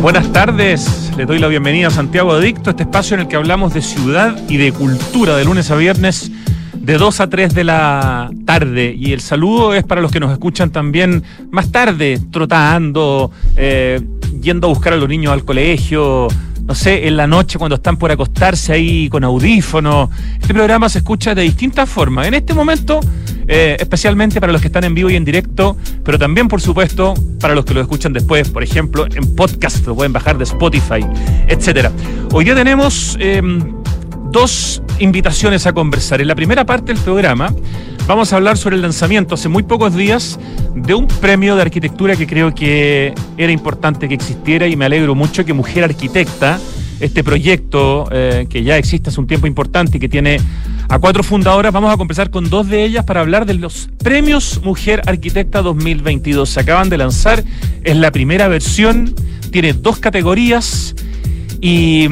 Buenas tardes, le doy la bienvenida a Santiago Adicto, este espacio en el que hablamos de ciudad y de cultura de lunes a viernes de 2 a 3 de la tarde. Y el saludo es para los que nos escuchan también más tarde, trotando, eh, yendo a buscar a los niños al colegio, no sé, en la noche cuando están por acostarse ahí con audífonos. Este programa se escucha de distintas formas. En este momento, eh, especialmente para los que están en vivo y en directo, pero también, por supuesto, para los que lo escuchan después, por ejemplo, en podcast, lo pueden bajar de Spotify, etcétera. Hoy día tenemos em, dos invitaciones a conversar. En la primera parte del programa vamos a hablar sobre el lanzamiento hace muy pocos días de un premio de arquitectura que creo que era importante que existiera y me alegro mucho que Mujer Arquitecta, este proyecto eh, que ya existe hace un tiempo importante y que tiene a cuatro fundadoras, vamos a conversar con dos de ellas para hablar de los premios Mujer Arquitecta 2022. Se acaban de lanzar, es la primera versión, tiene dos categorías y,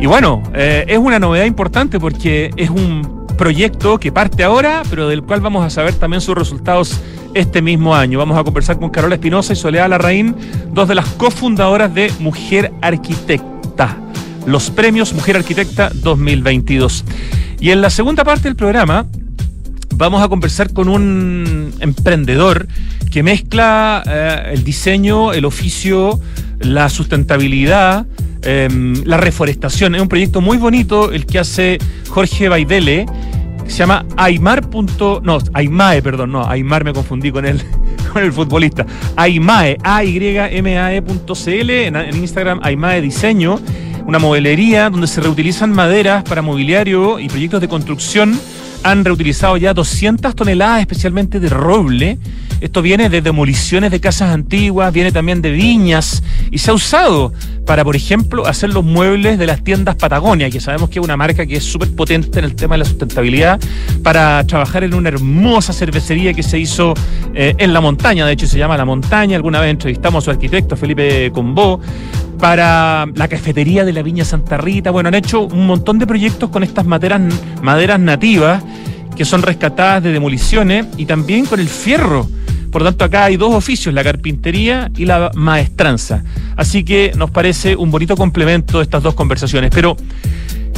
y bueno, eh, es una novedad importante porque es un proyecto que parte ahora, pero del cual vamos a saber también sus resultados este mismo año. Vamos a conversar con Carola Espinosa y Soledad Larraín, dos de las cofundadoras de Mujer Arquitecta, los premios Mujer Arquitecta 2022. Y en la segunda parte del programa vamos a conversar con un emprendedor que mezcla eh, el diseño, el oficio, la sustentabilidad, em, la reforestación. Es un proyecto muy bonito el que hace Jorge Baidele se llama Aymar. No, Aymae, perdón, no, Aymar me confundí con el, con el futbolista. Aymae, a y m a ecl en, en Instagram Aymae Diseño, una modelería donde se reutilizan maderas para mobiliario y proyectos de construcción. Han reutilizado ya 200 toneladas, especialmente de roble. Esto viene de demoliciones de casas antiguas, viene también de viñas y se ha usado para, por ejemplo, hacer los muebles de las tiendas Patagonia, que sabemos que es una marca que es súper potente en el tema de la sustentabilidad, para trabajar en una hermosa cervecería que se hizo eh, en la montaña, de hecho se llama La Montaña, alguna vez entrevistamos a su arquitecto Felipe Combó, para la cafetería de la Viña Santa Rita, bueno, han hecho un montón de proyectos con estas maderas, nativas que son rescatadas de demoliciones y también con el fierro por tanto, acá hay dos oficios, la carpintería y la maestranza. Así que nos parece un bonito complemento estas dos conversaciones. Pero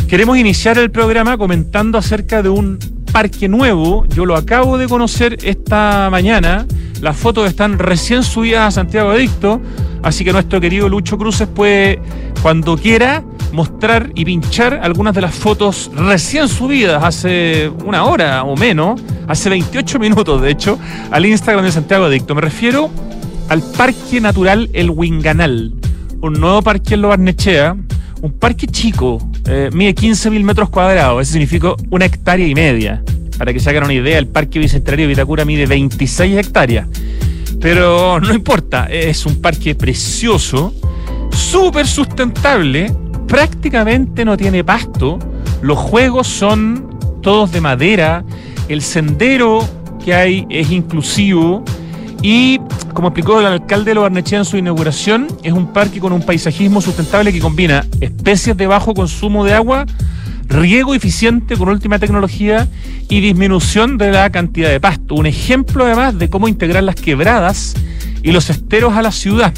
queremos iniciar el programa comentando acerca de un parque nuevo. Yo lo acabo de conocer esta mañana. Las fotos están recién subidas a Santiago Adicto. Así que nuestro querido Lucho Cruces puede, cuando quiera, mostrar y pinchar algunas de las fotos recién subidas hace una hora o menos, hace 28 minutos de hecho, al Instagram de Santiago Adicto. Me refiero al Parque Natural El Winganal, un nuevo parque en Lo Barnechea, un parque chico, eh, mide 15.000 metros cuadrados, eso significa una hectárea y media. Para que se hagan una idea, el Parque Bicentenario de Vitacura mide 26 hectáreas. Pero no importa, es un parque precioso, súper sustentable, prácticamente no tiene pasto, los juegos son todos de madera, el sendero que hay es inclusivo y, como explicó el alcalde de Lo en su inauguración, es un parque con un paisajismo sustentable que combina especies de bajo consumo de agua, riego eficiente con última tecnología y disminución de la cantidad de pasto. Un ejemplo además de cómo integrar las quebradas y los esteros a la ciudad.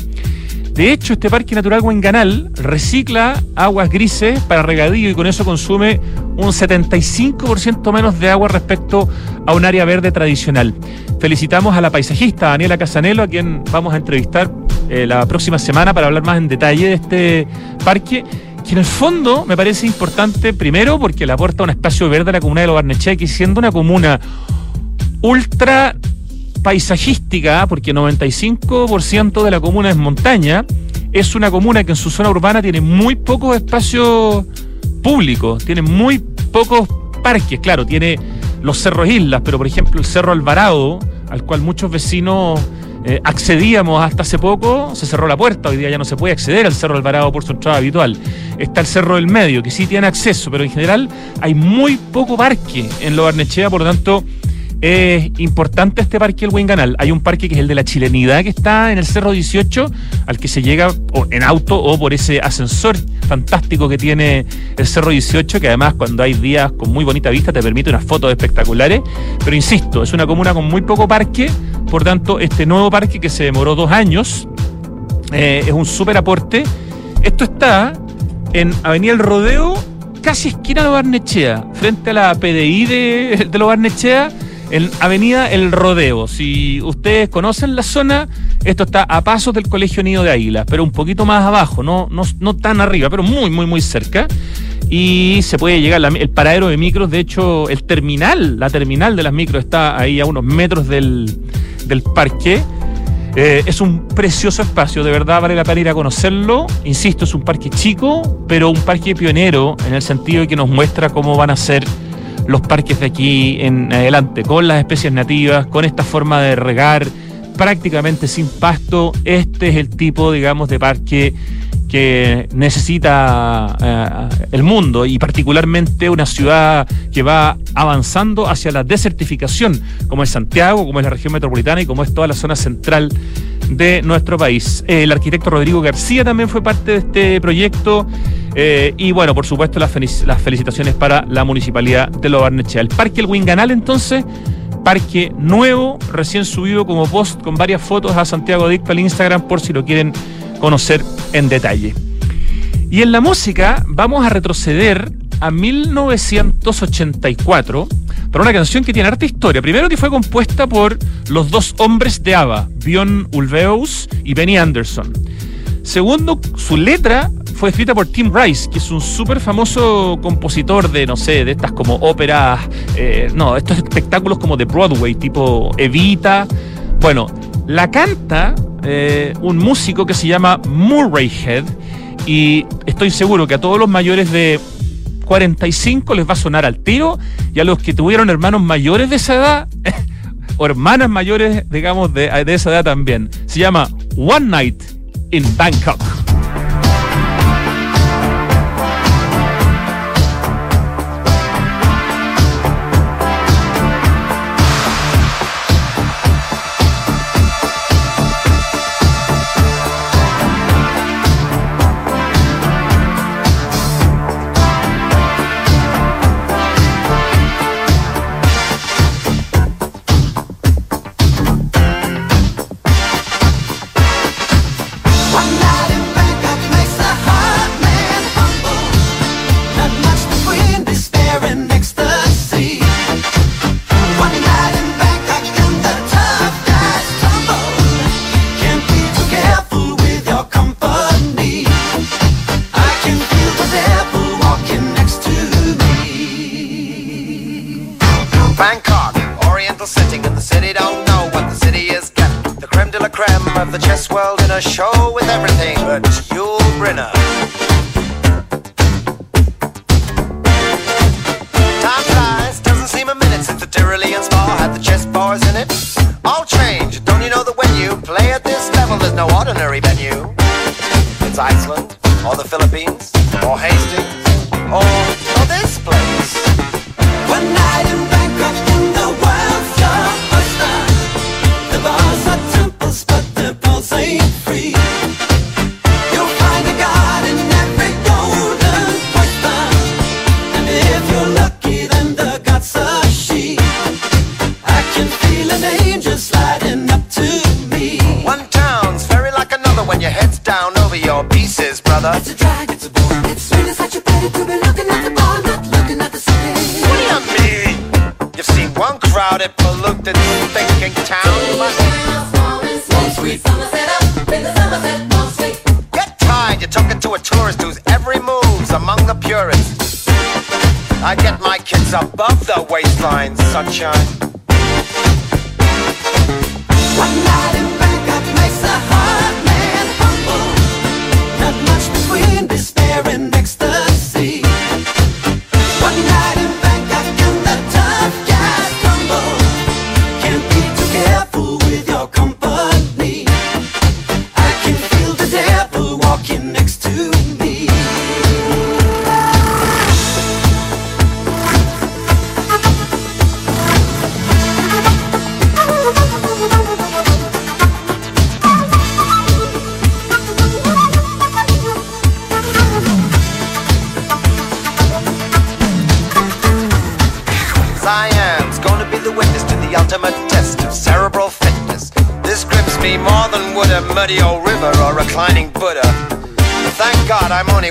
De hecho, este Parque Natural Huenganal recicla aguas grises para regadío y con eso consume un 75% menos de agua respecto a un área verde tradicional. Felicitamos a la paisajista Daniela Casanelo, a quien vamos a entrevistar eh, la próxima semana para hablar más en detalle de este parque que en el fondo me parece importante, primero, porque le aporta un espacio verde a la comuna de Lo Barnechea, que siendo una comuna ultra paisajística, porque 95% de la comuna es montaña, es una comuna que en su zona urbana tiene muy pocos espacios públicos, tiene muy pocos parques, claro, tiene los cerros islas, pero por ejemplo el Cerro Alvarado, al cual muchos vecinos eh, accedíamos hasta hace poco, se cerró la puerta, hoy día ya no se puede acceder al Cerro Alvarado por su entrada habitual. Está el Cerro del Medio, que sí tiene acceso, pero en general hay muy poco parque en Lo Barnechea, por lo tanto es importante este parque el Canal. Hay un parque que es el de la chilenidad que está en el Cerro 18, al que se llega en auto o por ese ascensor fantástico que tiene el Cerro 18, que además cuando hay días con muy bonita vista te permite unas fotos espectaculares. Pero insisto, es una comuna con muy poco parque, por tanto este nuevo parque que se demoró dos años Eh, es un súper aporte. Esto está en Avenida El Rodeo, casi esquina de Barnechea, frente a la PDI de, de Barnechea, en Avenida El Rodeo. Si ustedes conocen la zona, esto está a pasos del Colegio Nido de Águilas, pero un poquito más abajo, no, tan arriba, pero muy, muy, muy cerca. Y se puede llegar, el paradero de micros, de hecho, el terminal, la terminal de las micros está ahí a unos metros del, del parque. Eh, es un precioso espacio, de verdad vale la pena ir a conocerlo. Insisto, es un parque chico, pero un parque pionero en el sentido de que nos muestra cómo van a ser los parques de aquí en adelante, con las especies nativas, con esta forma de regar prácticamente sin pasto. Este es el tipo, digamos, de parque que necesita eh, el mundo y particularmente una ciudad que va avanzando hacia la desertificación, como es Santiago, como es la región metropolitana y como es toda la zona central de nuestro país. El arquitecto Rodrigo García también fue parte de este proyecto eh, y bueno, por supuesto las, felicitaciones para la municipalidad de Lo Barnechea. El Parque El Winganal entonces parque nuevo, recién subido como post con varias fotos a Santiago Dicto al Instagram por si lo quieren conocer en detalle. Y en la música vamos a retroceder a 1984 para una canción que tiene harta historia. Primero que fue compuesta por los dos hombres de ABBA, Björn Ulvaeus y Benny Anderson. Segundo, su letra fue escrita por Tim Rice, que es un súper famoso compositor de, no sé, de estas como óperas, eh, no, estos espectáculos como de Broadway, tipo Evita. Bueno, la canta eh, un músico que se llama Murray Head y estoy seguro que a todos los mayores de 45 les va a sonar al tiro y a los que tuvieron hermanos mayores de esa edad o hermanas mayores, digamos, de, de esa edad también. Se llama One Night in Bangkok. Who's whose every move's among the purest. I get my kids above the waistline, sunshine.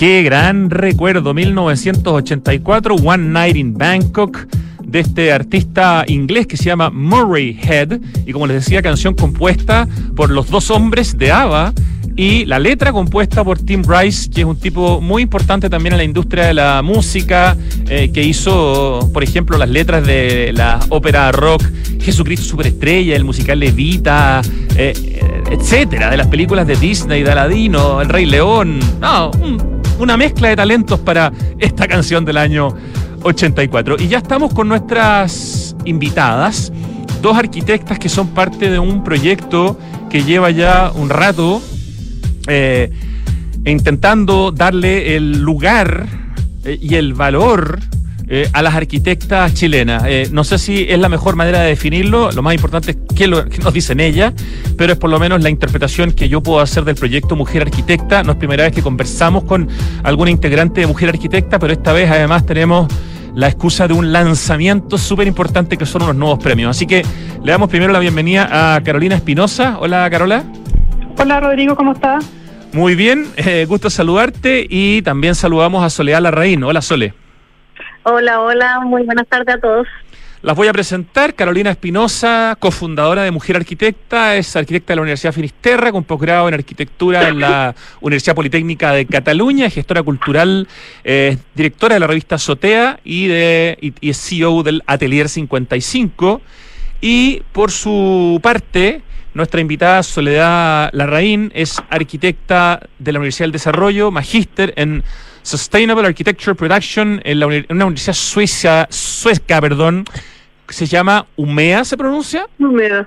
Qué gran recuerdo, 1984, One Night in Bangkok, de este artista inglés que se llama Murray Head, y como les decía, canción compuesta por los dos hombres de ABBA, y la letra compuesta por Tim Rice, que es un tipo muy importante también en la industria de la música, eh, que hizo, por ejemplo, las letras de la ópera rock Jesucristo Superestrella, el musical Evita, eh, eh, etcétera, de las películas de Disney, de Aladino, El Rey León. No, un- una mezcla de talentos para esta canción del año 84. Y ya estamos con nuestras invitadas, dos arquitectas que son parte de un proyecto que lleva ya un rato eh, intentando darle el lugar eh, y el valor eh, a las arquitectas chilenas. Eh, no sé si es la mejor manera de definirlo, lo más importante es qué, lo- qué nos dicen ellas, pero es por lo menos la interpretación que yo puedo hacer del proyecto Mujer Arquitecta. No es primera vez que conversamos con alguna integrante de Mujer Arquitecta, pero esta vez además tenemos la excusa de un lanzamiento súper importante que son unos nuevos premios. Así que le damos primero la bienvenida a Carolina Espinosa. Hola Carola. Hola Rodrigo, ¿cómo estás? Muy bien, eh, gusto saludarte y también saludamos a Soledad Larraín. Hola Sole. Hola, hola, muy buenas tardes a todos. Las voy a presentar. Carolina Espinosa, cofundadora de Mujer Arquitecta, es arquitecta de la Universidad Finisterra, con posgrado en arquitectura en la Universidad Politécnica de Cataluña, es gestora cultural, eh, directora de la revista Sotea y, de, y, y es CEO del Atelier 55. Y por su parte, nuestra invitada Soledad Larraín es arquitecta de la Universidad del Desarrollo, magíster en Sustainable Architecture Production en, la uni- en una universidad suiza, sueca, perdón, que se llama UMEA, ¿se pronuncia? Húmedo.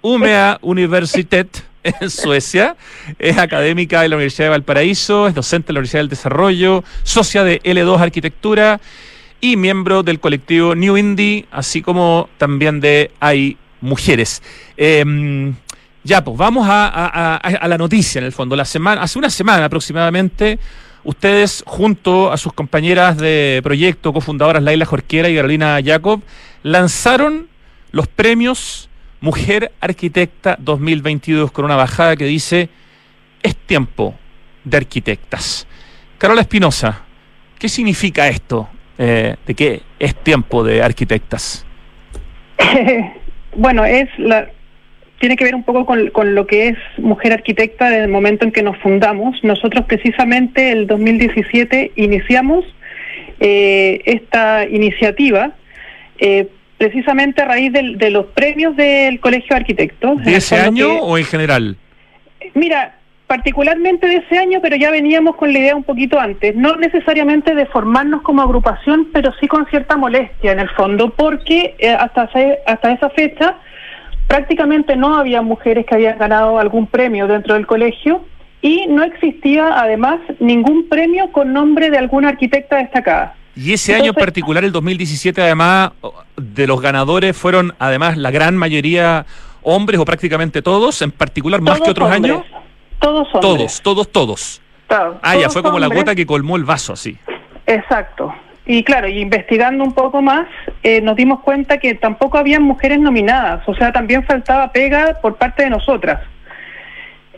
Umea Universitet en Suecia. Es académica de la Universidad de Valparaíso, es docente de la Universidad del Desarrollo, socia de L2 Arquitectura y miembro del colectivo New Indie, así como también de Hay Mujeres. Eh, ya, pues vamos a, a- a- a la noticia en el fondo. La semana, hace una semana aproximadamente, ustedes, junto a sus compañeras de proyecto, cofundadoras Laila Jorquera y Carolina Jacob, lanzaron los premios Mujer Arquitecta 2022 con una bajada que dice es tiempo de arquitectas. Carola Espinosa, ¿qué significa esto eh, de que es tiempo de arquitectas? bueno, es la, tiene que ver un poco con, con lo que es Mujer Arquitecta desde el momento en que nos fundamos. Nosotros precisamente el 2017 iniciamos eh, esta iniciativa eh, precisamente a raíz del- de los premios del Colegio de Arquitectos. ¿De ese año que- o en general? Mira, particularmente de ese año, pero ya veníamos con la idea un poquito antes, no necesariamente de formarnos como agrupación, pero sí con cierta molestia en el fondo, porque eh, hasta, hasta esa fecha prácticamente no había mujeres que habían ganado algún premio dentro del colegio y no existía además ningún premio con nombre de alguna arquitecta destacada. Y ese año en Entonces- particular, el 2017, además, de los ganadores fueron además la gran mayoría hombres o prácticamente todos, en particular más que otros hombres, años. Todos hombres. Todos, todos, todos. Todos, Ah, ya fue como la gota que colmó el vaso, así. Exacto. Y claro, y investigando un poco más, eh, nos dimos cuenta que tampoco había mujeres nominadas, o sea, también faltaba pega por parte de nosotras.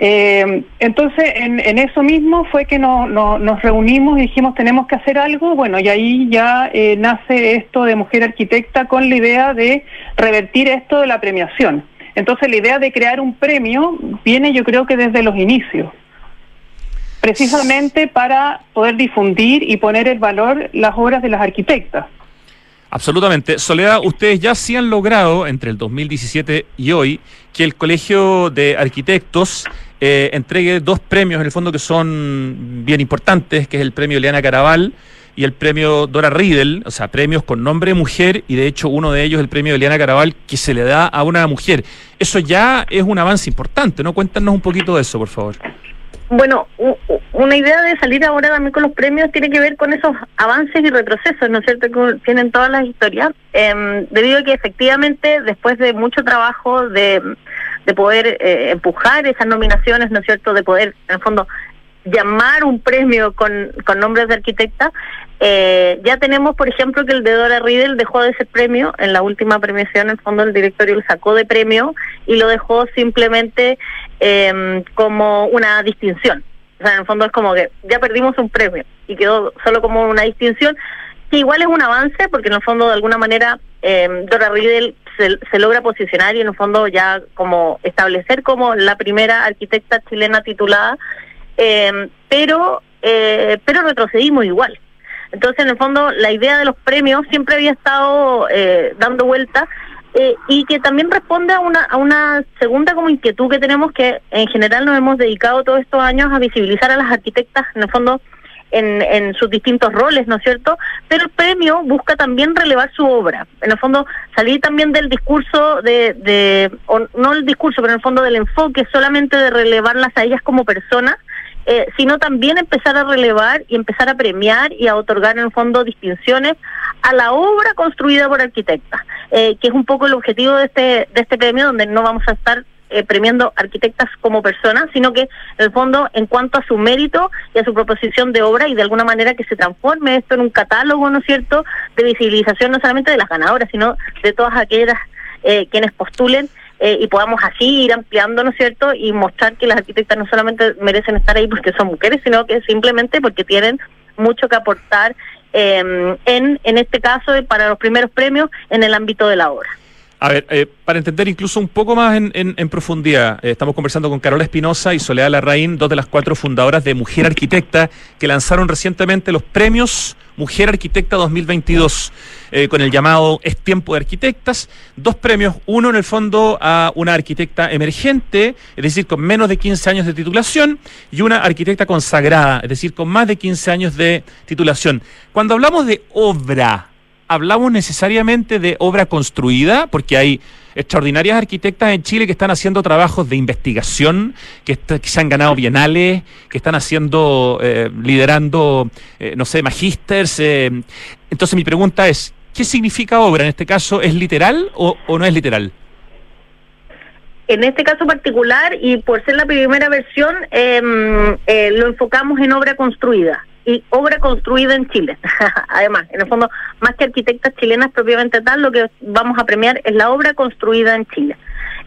Eh, entonces, en, eso mismo fue que no- nos reunimos y dijimos tenemos que hacer algo, bueno, y ahí ya eh, nace esto de Mujer Arquitecta con la idea de revertir esto de la premiación. Entonces la idea de crear un premio viene yo creo que desde los inicios, precisamente para poder difundir y poner en valor las obras de las arquitectas. Absolutamente. Soledad, ustedes ya sí han logrado, entre el 2017 y hoy, que el Colegio de Arquitectos eh, entregue dos premios, en el fondo, que son bien importantes, que es el premio Leana Caraval y el premio Dora Riedel, o sea, premios con nombre de mujer, y de hecho uno de ellos, el premio Eliana Caraval, que se le da a una mujer. Eso ya es un avance importante, ¿no? Cuéntanos un poquito de eso, por favor. Bueno, una idea de salir ahora también con los premios tiene que ver con esos avances y retrocesos, ¿no es cierto?, que tienen todas las historias, Em, debido a que efectivamente después de mucho trabajo de, de poder eh, empujar esas nominaciones, ¿no es cierto?, de poder, en el fondo, llamar un premio con, con nombres de arquitecta, eh, ya tenemos, por ejemplo, que el de Dora Riedel dejó de ser premio en la última premiación, en el fondo el directorio lo sacó de premio y lo dejó simplemente eh, como una distinción. O sea, en el fondo es como que ya perdimos un premio y quedó solo como una distinción, que igual es un avance porque en el fondo de alguna manera eh, Dora Riedel se, se logra posicionar y en el fondo ya como establecer como la primera arquitecta chilena titulada, eh, pero eh, pero retrocedimos igual. Entonces, en el fondo, la idea de los premios siempre había estado eh, dando vuelta eh, y que también responde a una, a una segunda como inquietud que tenemos que en general nos hemos dedicado todos estos años a visibilizar a las arquitectas, en el fondo, en, en sus distintos roles, ¿no es cierto? Pero el premio busca también relevar su obra. En el fondo, salir también del discurso de, de o no el discurso, pero en el fondo del enfoque solamente de relevarlas a ellas como personas, eh, sino también empezar a relevar y empezar a premiar y a otorgar en el fondo distinciones a la obra construida por arquitectas, eh, que es un poco el objetivo de este, de este premio, donde no vamos a estar eh, premiando arquitectas como personas, sino que en el fondo en cuanto a su mérito y a su proposición de obra y de alguna manera que se transforme esto en un catálogo, ¿no es cierto?, de visibilización no solamente de las ganadoras, sino de todas aquellas eh, quienes postulen eh, y podamos así ir ampliando, ¿no es cierto?, y mostrar que las arquitectas no solamente merecen estar ahí porque son mujeres, sino que simplemente porque tienen mucho que aportar eh, en, en este caso, para los primeros premios, en el ámbito de la obra. A ver, eh, para entender incluso un poco más en, en- en profundidad, eh, estamos conversando con Carola Espinosa y Soledad Larraín, dos de las cuatro fundadoras de Mujer Arquitecta, que lanzaron recientemente los premios Mujer Arquitecta 2022, eh, con el llamado Es Tiempo de Arquitectas. Dos premios, uno en el fondo a una arquitecta emergente, es decir, con menos de 15 años de titulación, y una arquitecta consagrada, es decir, con más de 15 años de titulación. Cuando hablamos de obra, hablamos necesariamente de obra construida, porque hay extraordinarias arquitectas en Chile que están haciendo trabajos de investigación, que, se han ganado bienales, que están haciendo, eh, liderando, eh, no sé, magísters. Entonces mi pregunta es, ¿qué significa obra? En este caso, ¿es literal o, o no es literal? En este caso particular, y por ser la primera versión, em, eh, lo enfocamos en obra construida. Y obra construida en Chile. Además, en el fondo, más que arquitectas chilenas propiamente tal, lo que vamos a premiar es la obra construida en Chile.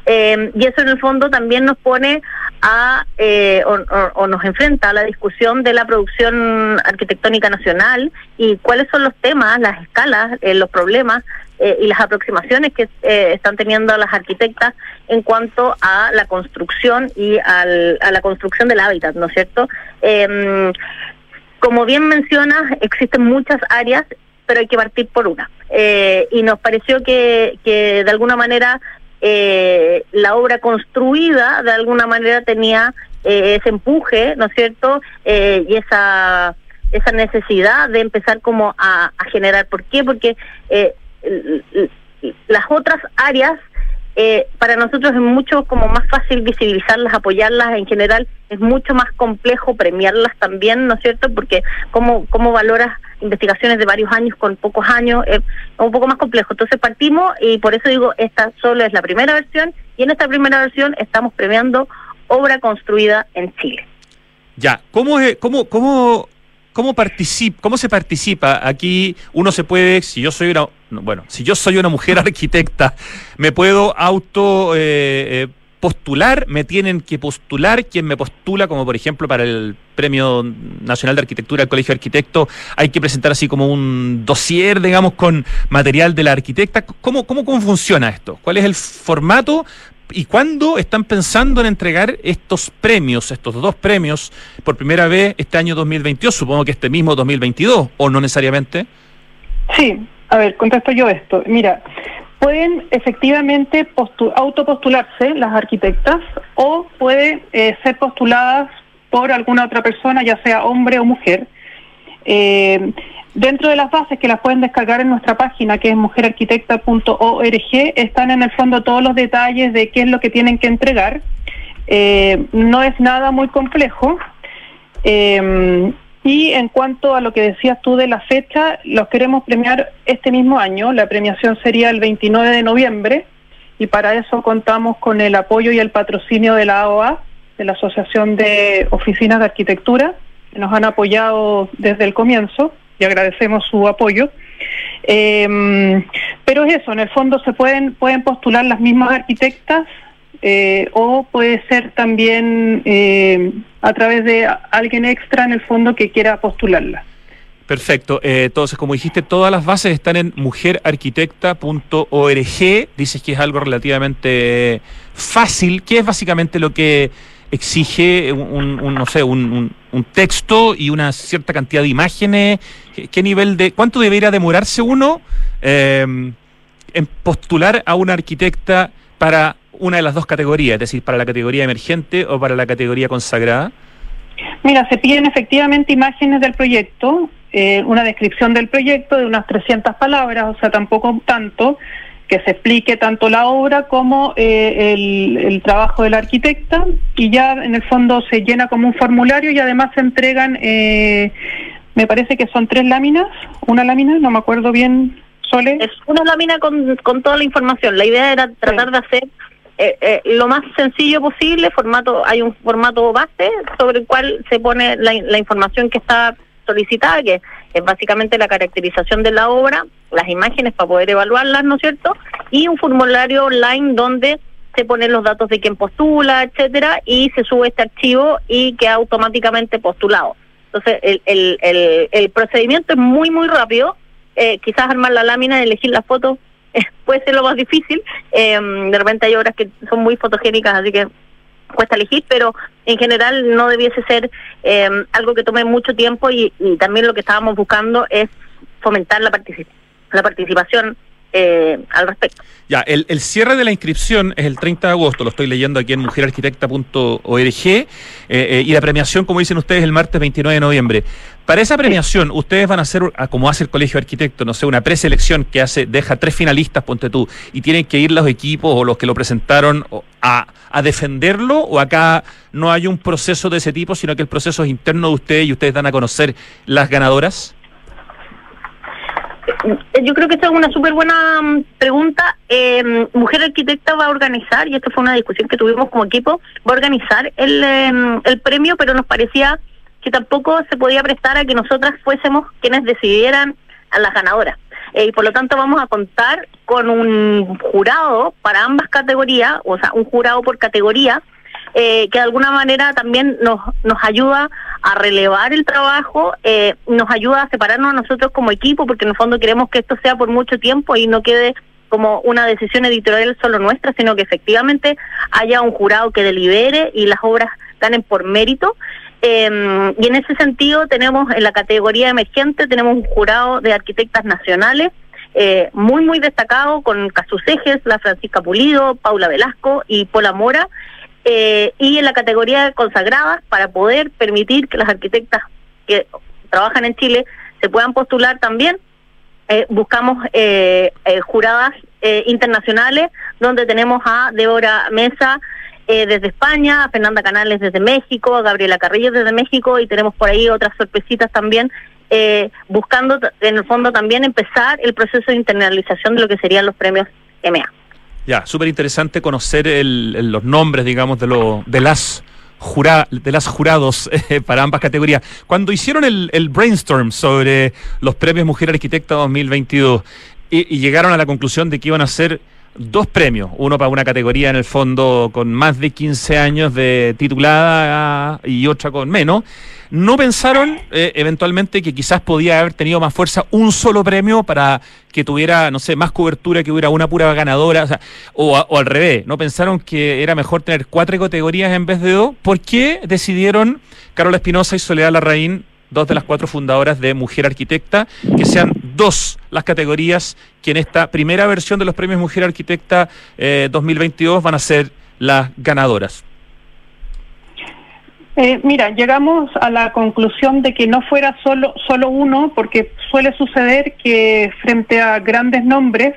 Eh, y eso en el fondo también nos pone a, eh, o, o- o nos enfrenta a la discusión de la producción arquitectónica nacional y cuáles son los temas, las escalas, eh, los problemas eh, y las aproximaciones que eh, están teniendo las arquitectas en cuanto a la construcción y al- a la construcción del hábitat, ¿no es cierto? Em, como bien mencionas, existen muchas áreas, pero hay que partir por una. Eh, y nos pareció que, que de alguna manera eh, la obra construida, de alguna manera tenía eh, ese empuje, ¿no es cierto? Eh, y esa esa necesidad de empezar como a, a generar. ¿Por qué? Porque eh, las otras áreas eh, para nosotros es mucho como más fácil visibilizarlas, apoyarlas en general, es mucho más complejo premiarlas también, ¿no es cierto? Porque cómo, cómo valoras investigaciones de varios años con pocos años, es un poco más complejo. Entonces partimos y por eso digo, esta solo es la primera versión y en esta primera versión estamos premiando obra construida en Chile. Ya, ¿cómo, es- cómo, cómo, cómo, participa, cómo se participa? Aquí uno se puede, si yo soy una, bueno, si yo soy una mujer arquitecta, me puedo auto eh, eh, postular, me tienen que postular quien me postula, como por ejemplo para el Premio Nacional de Arquitectura del Colegio de Arquitectos, hay que presentar así como un dossier, digamos, con material de la arquitecta. ¿Cómo, cómo, cómo funciona esto? ¿Cuál es el formato ¿Y cuándo están pensando en entregar estos premios, estos dos premios, por primera vez este año 2022? Supongo que este mismo 2022, o no necesariamente. Sí, a ver, contesto yo esto. Mira, pueden efectivamente postu- autopostularse las arquitectas o puede eh, ser postuladas por alguna otra persona, ya sea hombre o mujer. Eh, dentro de las bases que las pueden descargar en nuestra página, que es mujerarquitecta.org, están en el fondo todos los detalles de qué es lo que tienen que entregar. Eh, no es nada muy complejo. Y en cuanto a lo que decías tú de la fecha, los queremos premiar este mismo año. La premiación sería el 29 de noviembre y para eso contamos con el apoyo y el patrocinio de la AOA, de la Asociación de Oficinas de Arquitectura, que nos han apoyado desde el comienzo y agradecemos su apoyo. Eh, pero es eso, en el fondo se pueden, pueden postular las mismas arquitectas eh, o puede ser también eh, a través de alguien extra en el fondo que quiera postularla. Perfecto. Eh, entonces, como dijiste, todas las bases están en mujerarquitecta.org. Dices que es algo relativamente fácil. ¿Qué es básicamente lo que exige un, no sé, un, un- texto y una cierta cantidad de imágenes? ¿Qué, qué nivel de, cuánto debería demorarse uno eh, en postular a una arquitecta para una de las dos categorías, es decir, para la categoría emergente o para la categoría consagrada? Mira, se piden efectivamente imágenes del proyecto, eh, una descripción del proyecto de unas 300 palabras, o sea, tampoco tanto, que se explique tanto la obra como eh, el, el trabajo del arquitecta y ya en el fondo se llena como un formulario y además se entregan, eh, me parece que son tres láminas, una lámina, no me acuerdo bien, Sole. Es una lámina con, con toda la información. La idea era tratar de hacer eh, eh, lo más sencillo posible. Formato Hay un formato base sobre el cual se pone la, la información que está solicitada, que es básicamente la caracterización de la obra, las imágenes para poder evaluarlas, ¿no es cierto? Y un formulario online donde se ponen los datos de quién postula, etcétera, y se sube este archivo y queda automáticamente postulado. Entonces, el, el, el, el procedimiento es muy, muy rápido. Eh, quizás armar la lámina elegir la foto eh, puede ser lo más difícil. Eh, de repente hay obras que son muy fotogénicas, así que cuesta elegir, pero en general no debiese ser eh, algo que tome mucho tiempo y, y también lo que estábamos buscando es fomentar la, partici- la participación eh, al respecto. Ya, el, el cierre de la inscripción es el 30 de agosto, lo estoy leyendo aquí en mujerarquitecta.org, eh, eh, y la premiación, como dicen ustedes, el martes 29 de noviembre. Para esa premiación, ustedes van a hacer, ah, como hace el Colegio de Arquitectos, no sé, una preselección que hace, deja tres finalistas, ponte tú, y tienen que ir los equipos o los que lo presentaron a, defenderlo, o acá no hay un proceso de ese tipo, sino que el proceso es interno de ustedes y ustedes dan a conocer las ganadoras. Eh, Yo creo que esta es una súper buena mm, pregunta. Eh, Mujer Arquitecta va a organizar, y esta fue una discusión que tuvimos como equipo, va a organizar el, el premio, pero nos parecía que tampoco se podía prestar a que nosotras fuésemos quienes decidieran a las ganadoras. Eh, y por lo tanto vamos a contar con un jurado para ambas categorías, o sea, un jurado por categoría, eh, que de alguna manera también nos, nos ayuda a relevar el trabajo, eh, nos ayuda a separarnos a nosotros como equipo, porque en el fondo queremos que esto sea por mucho tiempo y no quede como una decisión editorial solo nuestra, sino que efectivamente haya un jurado que delibere y las obras ganen por mérito. Eh, y en ese sentido tenemos en la categoría emergente, tenemos un jurado de arquitectas nacionales, eh, muy, muy destacado, con Casus Ejes, la Francisca Pulido, Paula Velasco y Pola Mora, eh, y en la categoría de consagradas, para poder permitir que las arquitectas que trabajan en Chile se puedan postular también, eh, buscamos eh, eh, juradas internacionales, donde tenemos a Débora Mesa eh, desde España, a Fernanda Canales desde México, a Gabriela Carrillo desde México, y tenemos por ahí otras sorpresitas también, eh, buscando en el fondo también empezar el proceso de internalización de lo que serían los premios EMEA. Ya, súper interesante conocer el- los nombres, digamos, de, lo, de las jura, de las jurados eh, para ambas categorías. Cuando hicieron el, el brainstorm sobre los premios Mujer Arquitecta 2022 y, y llegaron a la conclusión de que iban a ser dos premios, uno para una categoría en el fondo con más de 15 años de titulada y otra con menos. ¿No pensaron eh, eventualmente que quizás podía haber tenido más fuerza un solo premio para que tuviera, no sé, más cobertura, que hubiera una pura ganadora? O, o al revés, ¿no pensaron que era mejor tener cuatro categorías en vez de dos? ¿Por qué decidieron Carola Espinosa y Soledad Larraín, dos de las cuatro fundadoras de Mujer Arquitecta, que sean dos las categorías que en esta primera versión de los premios Mujer Arquitecta eh, 2022 van a ser las ganadoras? Eh, mira, llegamos a la conclusión de que no fuera solo, solo uno, porque suele suceder que frente a grandes nombres,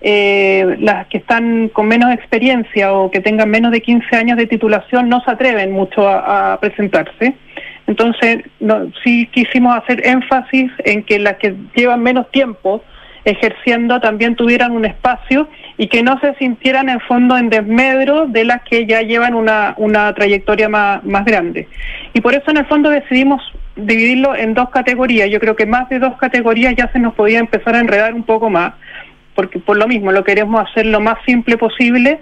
eh, las que están con menos experiencia o que tengan menos de 15 años de titulación no se atreven mucho a, a presentarse. Entonces, no, sí quisimos hacer énfasis en que las que llevan menos tiempo ejerciendo también tuvieran un espacio y que no se sintieran en fondo en desmedro de las que ya llevan una, una trayectoria más, más grande. Y por eso en el fondo decidimos dividirlo en dos categorías. Yo creo que más de dos categorías ya se nos podía empezar a enredar un poco más, porque por lo mismo lo queremos hacer lo más simple posible.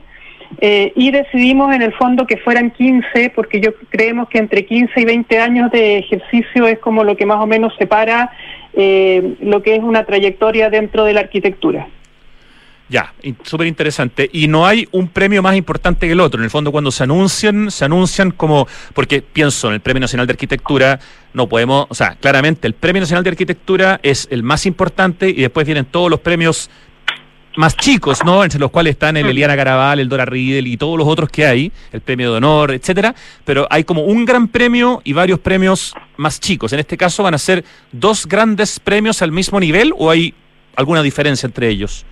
Eh, y decidimos en el fondo que fueran 15, porque yo creemos que entre 15 y 20 años de ejercicio es como lo que más o menos separa eh, lo que es una trayectoria dentro de la arquitectura. Ya, súper interesante. Y no hay un premio más importante que el otro. En el fondo, cuando se anuncian, se anuncian como. Porque pienso en el Premio Nacional de Arquitectura, no podemos. O sea, claramente, el Premio Nacional de Arquitectura es el más importante y después vienen todos los premios más chicos, ¿no? Entre los cuales están el Eliana Caraval, el Dora Riedel y todos los otros que hay, el Premio de Honor, etcétera. Pero hay como un gran premio y varios premios más chicos. En este caso, van a ser dos grandes premios al mismo nivel o hay alguna diferencia entre ellos.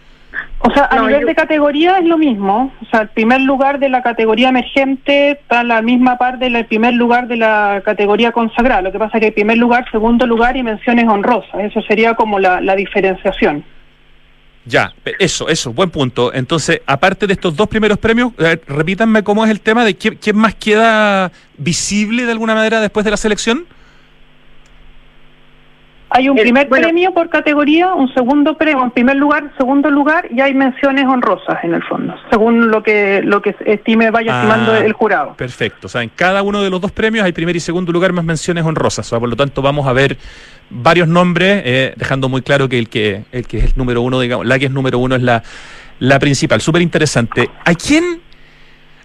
O sea, a No, nivel yo- de categoría es lo mismo. O sea, el primer lugar de la categoría emergente está a la misma par del primer lugar de la categoría consagrada. Lo que pasa es que el primer lugar, segundo lugar y menciones honrosas. Eso sería como la, la diferenciación. Ya, eso, eso, buen punto. Entonces, aparte de estos dos primeros premios, eh, repítanme cómo es el tema de quién, quién más queda visible de alguna manera después de la selección. Hay un El- primer bueno. premio por categoría, un segundo premio, en primer lugar, segundo lugar y hay menciones honrosas en el fondo, según lo que lo que estime vaya estimando Ah, el jurado. Perfecto. O sea, en cada uno de los dos premios hay primer y segundo lugar más menciones honrosas. O sea, por lo tanto, vamos a ver varios nombres, eh, dejando muy claro que el que el que es el número uno, digamos, la que es número uno es la, la principal. Súper interesante. ¿A quién?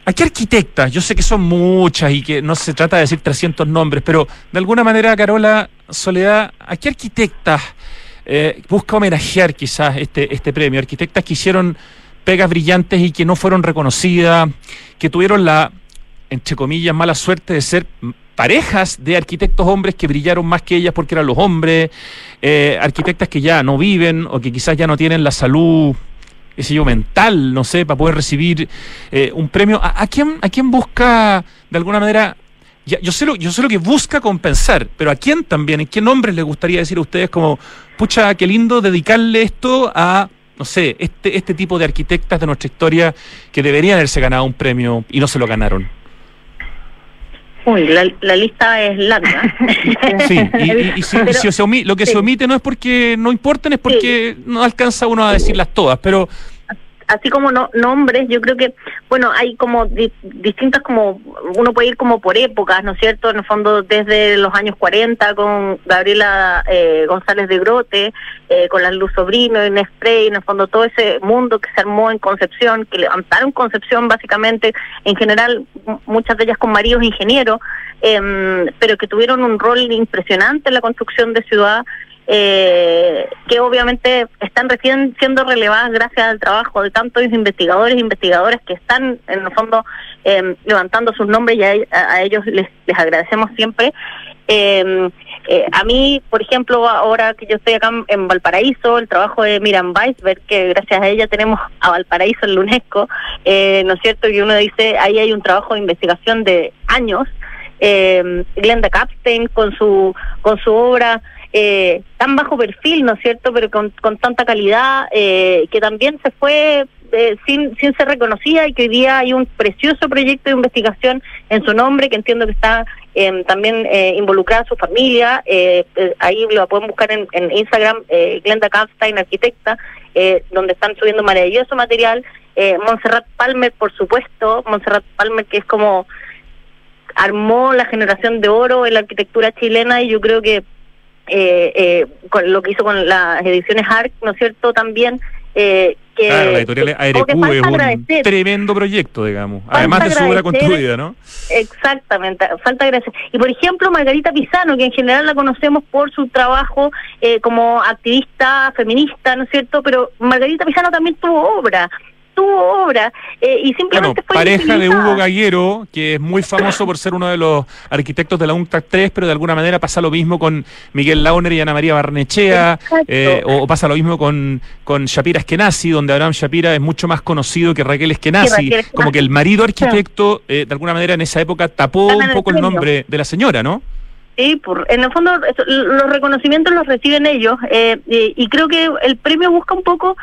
¿A qué arquitectas? Yo sé que son muchas y que no se trata de decir 300 nombres, pero de alguna manera, Carola Soledad, ¿a qué arquitectas eh, busca homenajear quizás este, este premio? Arquitectas que hicieron pegas brillantes y que no fueron reconocidas, que tuvieron la, entre comillas, mala suerte de ser parejas de arquitectos hombres que brillaron más que ellas porque eran los hombres, eh, arquitectas que ya no viven o que quizás ya no tienen la salud sé yo, mental, no sé, para poder recibir eh, un premio. ¿A, a quién, ¿A quién busca, de alguna manera, ya, yo, sé lo, yo sé lo que busca compensar, pero a quién también, en qué nombres les gustaría decir a ustedes como, pucha, qué lindo dedicarle esto a, no sé, este, este tipo de arquitectas de nuestra historia que deberían haberse ganado un premio y no se lo ganaron? Uy, la, la lista es larga. Sí, y, y- y si- Pero- si se omi- lo que se omite no es porque no importen, es porque no alcanza uno a decirlas todas, pero así como no, nombres, yo creo que, bueno, hay como di- distintas, como uno puede ir como por épocas, ¿no es cierto? En el fondo, desde los años 40 con Gabriela eh, González de Grote, eh, con la Luz Sobrino, Inés Frey, en el fondo todo ese mundo que se armó en Concepción, que levantaron Concepción básicamente, en general, muchas de ellas con maridos ingenieros, em, pero que tuvieron un rol impresionante en la construcción de ciudad eh, que obviamente están recién siendo relevadas gracias al trabajo de tantos investigadores e investigadoras que están en el fondo eh, levantando sus nombres y a, ellos les, les agradecemos siempre. Eh, eh, a mí, por ejemplo, ahora que yo estoy acá en- Valparaíso, el trabajo de Miriam Weisberg, que gracias a ella tenemos a Valparaíso en la UNESCO, eh, ¿no es cierto? Y uno dice, ahí hay un trabajo de investigación de años. Eh, Glenda Capstein con su con su obra eh, tan bajo perfil, ¿no es cierto?, pero con, con tanta calidad, eh, que también se fue eh, sin, sin ser reconocida y que hoy día hay un precioso proyecto de investigación en su nombre, que entiendo que está eh, también eh, involucrada su familia, eh, ahí lo pueden buscar en, en Instagram, Glenda Kapstein, arquitecta, donde están subiendo maravilloso material Montserrat Palmer, por supuesto, Montserrat Palmer que es como armó la generación de oro en la arquitectura chilena y yo creo que con lo que hizo con las ediciones ARC, ¿no es cierto? También eh, que, Claro, la editorial ARQ es un agradecer. tremendo proyecto, digamos. Falta Además de su obra agradecer- construida, ¿no? Exactamente, falta gracia. Y por ejemplo, Margarita Pisano, que en general la conocemos por su trabajo eh, como activista feminista, ¿no es cierto? Pero Margarita Pisano también tuvo obra, tuvo obra, eh, y Bueno, simplemente fue pareja de. Hugo Gaguero, que es muy famoso por ser uno de los arquitectos de la UNCTAD 3, pero de alguna manera pasa lo mismo con Miguel Launer y Ana María Barnechea, eh, o, o pasa lo mismo con, con Shapira Eskenazi, donde Abraham Shapira es mucho más conocido que Raquel Eskenazi, Que Raquel Eskenazi. como que el marido arquitecto, eh, de alguna manera en esa época tapó un poco el nombre de la señora, ¿no? Sí, por, en el fondo los reconocimientos los reciben ellos eh, y, y creo que el premio busca un poco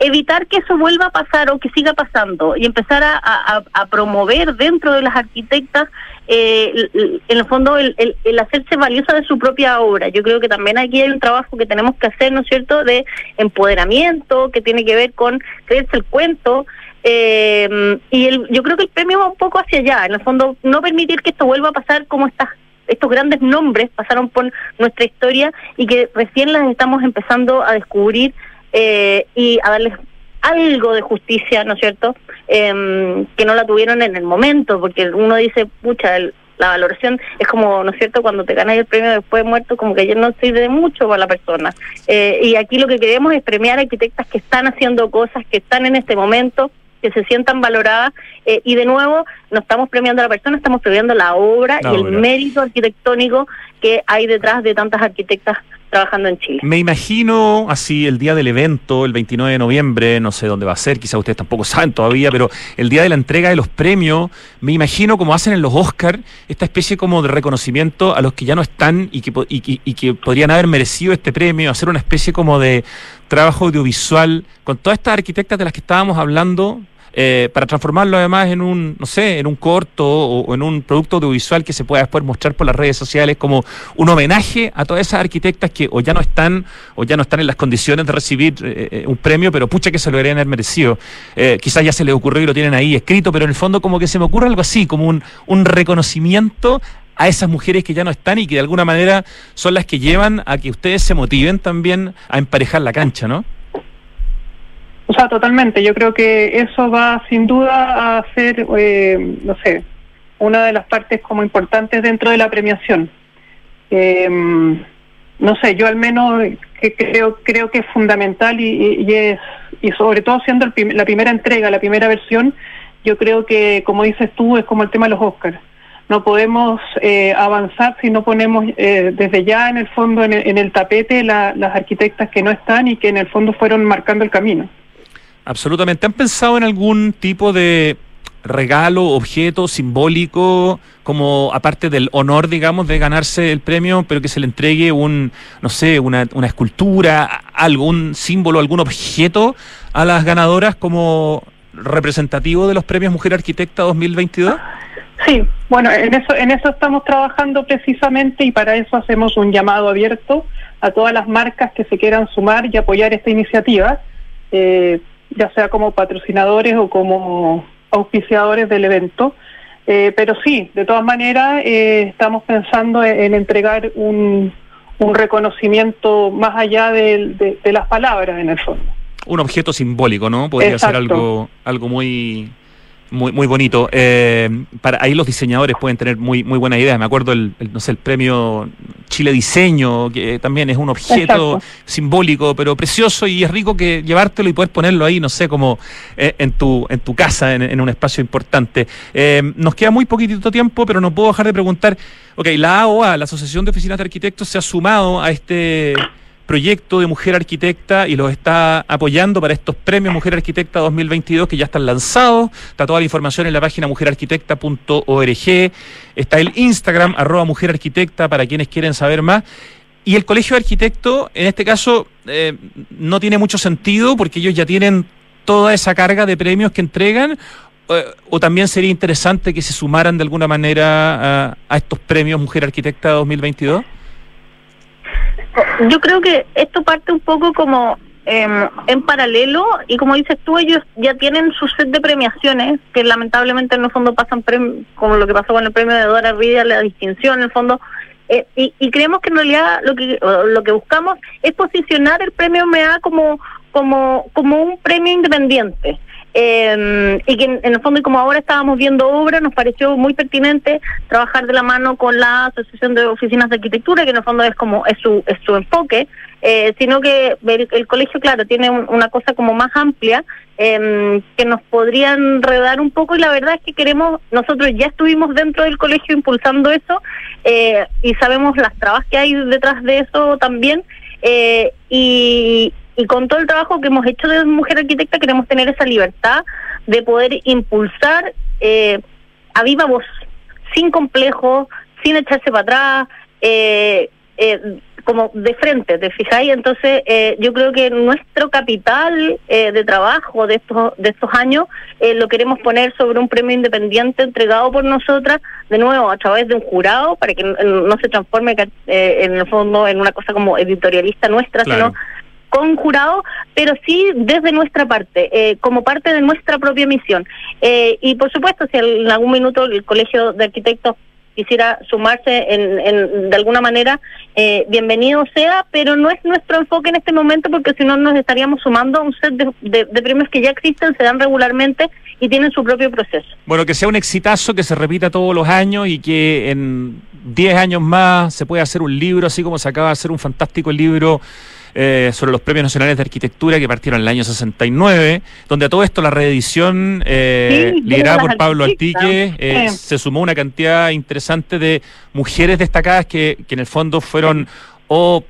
evitar que eso vuelva a pasar o que siga pasando y empezar a, promover dentro de las arquitectas eh, en el fondo el hacerse valiosa de su propia obra. Yo creo que también aquí hay un trabajo que tenemos que hacer, ¿no es cierto?, de empoderamiento que tiene que ver con creerse el cuento. eh, y el, yo creo que el premio va un poco hacia allá, en el fondo no permitir que esto vuelva a pasar como estas estos grandes nombres pasaron por nuestra historia y que recién las estamos empezando a descubrir eh, y a darles algo de justicia, ¿no es cierto? Em, que no la tuvieron en el momento, porque uno dice, pucha, el- la valoración es como, ¿no es cierto?, cuando te ganas el premio después de muerto, como que ya no sirve de mucho para la persona. Eh, y aquí lo que queremos es premiar arquitectas que están haciendo cosas, que están en este momento, que se sientan valoradas, eh, y de nuevo, no estamos premiando a la persona, estamos premiando la obra y el mérito arquitectónico que hay detrás de tantas arquitectas trabajando en Chile. Me imagino así el día del evento, el 29 de noviembre, no sé dónde va a ser, quizás ustedes tampoco saben todavía, pero el día de la entrega de los premios, me imagino como hacen en los Oscar, esta especie como de reconocimiento a los que ya no están y que, y, y que podrían haber merecido este premio, hacer una especie como de trabajo audiovisual con todas estas arquitectas de las que estábamos hablando. Eh, para transformarlo además en un, no sé, en un corto o, en un producto audiovisual que se pueda después mostrar por las redes sociales como un homenaje a todas esas arquitectas que o ya no están o ya no están en las condiciones de recibir eh, eh, un premio, pero pucha que se lo deberían haber merecido. Eh, quizás ya se les ocurrió y lo tienen ahí escrito, pero en el fondo como que se me ocurre algo así, como un, un reconocimiento a esas mujeres que ya no están y que de alguna manera son las que llevan a que ustedes se motiven también a emparejar la cancha, ¿no? O sea, totalmente. Yo creo que eso va sin duda a ser, eh, no sé, una de las partes como importantes dentro de la premiación. Eh, no sé, yo al menos que creo creo que es fundamental y, es y sobre todo siendo el la primera entrega, la primera versión, yo creo que como dices tú es como el tema de los Oscars. No podemos eh, avanzar si no ponemos eh, desde ya en el fondo en el, en el tapete la- las arquitectas que no están y que en el fondo fueron marcando el camino. Absolutamente. ¿Han pensado en algún tipo de regalo, objeto simbólico, como aparte del honor, digamos, de ganarse el premio, pero que se le entregue un, no sé, una, una escultura, algún símbolo, algún objeto a las ganadoras como representativo de los premios Mujer Arquitecta 2022? Sí, bueno, en eso, en eso estamos trabajando precisamente y para eso hacemos un llamado abierto a todas las marcas que se quieran sumar y apoyar esta iniciativa, eh, ya sea como patrocinadores o como auspiciadores del evento. Eh, pero sí, de todas maneras, eh, estamos pensando en, en entregar un, un reconocimiento más allá de, de las palabras, en el fondo. un objeto simbólico, ¿no? Podría ser algo, algo muy, muy, muy bonito. Eh, para ahí los diseñadores pueden tener muy, muy buena idea. Me acuerdo el, el, no sé, el premio Chile Diseño, que también es un objeto Exacto. simbólico, pero precioso y es rico que llevártelo y poder ponerlo ahí, no sé, como eh, en tu, en tu casa, en, en un espacio importante. Eh, nos queda muy poquitito tiempo, pero no puedo dejar de preguntar, ok, la AOA, la Asociación de Oficinas de Arquitectos, se ha sumado a este proyecto de Mujer Arquitecta y los está apoyando para estos premios Mujer Arquitecta 2022 que ya están lanzados. Está toda la información en la página mujerarquitecta.org. Está el Instagram, arroba Mujer Arquitecta, para quienes quieren saber más. Y el Colegio de Arquitectos, en este caso, eh, no tiene mucho sentido porque ellos ya tienen toda esa carga de premios que entregan. eh, o también sería interesante que se sumaran de alguna manera a, a estos premios Mujer Arquitecta 2022. Yo creo que esto parte un poco como em, en paralelo y como dices tú, ellos ya tienen su set de premiaciones que lamentablemente en el fondo pasan como lo que pasó con el premio de Dora Rivia, la distinción en el fondo. eh, y, y creemos que en realidad lo que lo que buscamos es posicionar el premio MA como como como un premio independiente eh, y que en, el fondo y como ahora estábamos viendo obras nos pareció muy pertinente trabajar de la mano con la asociación de oficinas de arquitectura que en el fondo es como es su es su enfoque eh, sino que el, colegio claro tiene un- una cosa como más amplia eh, que nos podría enredar un poco y la verdad es que queremos nosotros ya estuvimos dentro del colegio impulsando eso eh, y sabemos las trabas que hay detrás de eso también eh, y, y con todo el trabajo que hemos hecho de Mujer Arquitecta queremos tener esa libertad de poder impulsar eh, a viva voz, sin complejo, sin echarse para atrás, eh, eh, como de frente, ¿te fijáis? Entonces eh, yo creo que nuestro capital eh, de trabajo de estos de estos años eh, lo queremos poner sobre un premio independiente entregado por nosotras, de nuevo a través de un jurado, para que no, se transforme en el fondo en una cosa como editorialista nuestra, sino con jurado, pero sí desde nuestra parte, eh, como parte de nuestra propia misión. Eh, y por supuesto, si en algún minuto el Colegio de Arquitectos quisiera sumarse en, en- de alguna manera, eh, bienvenido sea, pero no es nuestro enfoque en este momento porque si no nos estaríamos sumando a un set de, de- de premios que ya existen, se dan regularmente y tienen su propio proceso. Bueno, que sea un exitazo, que se repita todos los años y que en 10 años más se pueda hacer un libro, así como se acaba de hacer un fantástico libro eh, sobre los premios nacionales de arquitectura que partieron en el año 69, donde a todo esto la reedición eh, Sí, liderada por Pablo. Altique eh, se sumó una cantidad interesante de mujeres destacadas que, que en el fondo fueron o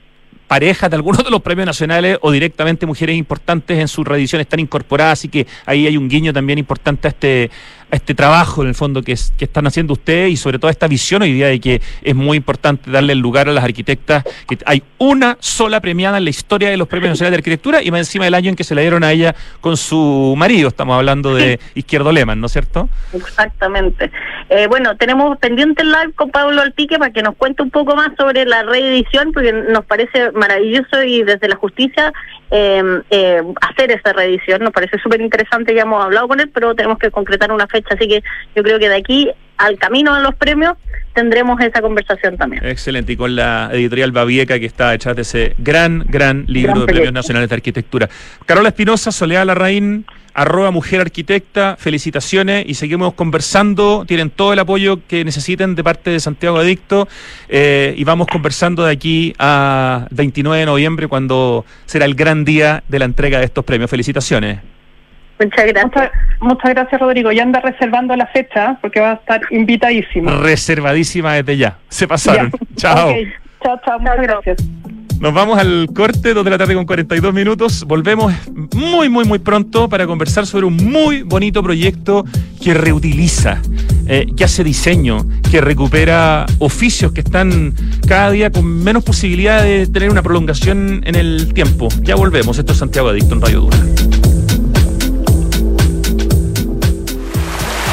parejas de algunos de los premios nacionales o directamente mujeres importantes en sus reediciones están incorporadas, así que ahí hay un guiño también importante a este, a este trabajo en el fondo que, es- que están haciendo ustedes y sobre todo a esta visión hoy día de que es muy importante darle el lugar a las arquitectas, que hay una sola premiada en la historia de los premios nacionales de arquitectura y más encima del año en que se la dieron a ella con su marido, estamos hablando de Izquierdo Leman, ¿no es cierto? Exactamente. Eh, bueno, tenemos pendiente el live con Pablo Altique para que nos cuente un poco más sobre la reedición, porque nos parece maravilloso y desde la justicia eh, eh, hacer esa reedición. Nos parece súper interesante, ya hemos hablado con él, pero tenemos que concretar una fecha, así que yo creo que de aquí al camino a los premios tendremos esa conversación también. Excelente, y con la editorial Babieca que está detrás de ese gran, gran libro Gran de Premios. Nacionales de Arquitectura. Carola Espinosa, Soledad Larraín, arroba Mujer Arquitecta, felicitaciones y seguimos conversando. Tienen todo el apoyo que necesiten de parte de Santiago Adicto eh, y vamos conversando de aquí a 29 de noviembre cuando será el gran día de la entrega de estos premios. Felicitaciones. Muchas gracias. Muchas, muchas gracias, Rodrigo. Ya anda reservando la fecha porque va a estar invitadísimo. Reservadísima desde ya. Se pasaron. Ya. Chao. Chao, chao. Muchas gracias. Nos vamos al corte, 2 de la tarde con 42 minutos. Volvemos muy, muy, muy pronto para conversar sobre un muy bonito proyecto que reutiliza, eh, que hace diseño, que recupera oficios que están cada día con menos posibilidad de tener una prolongación en el tiempo. Ya volvemos. Esto es Santiago Adicto en Radio Dura.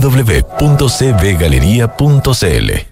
www.cbgalería.cl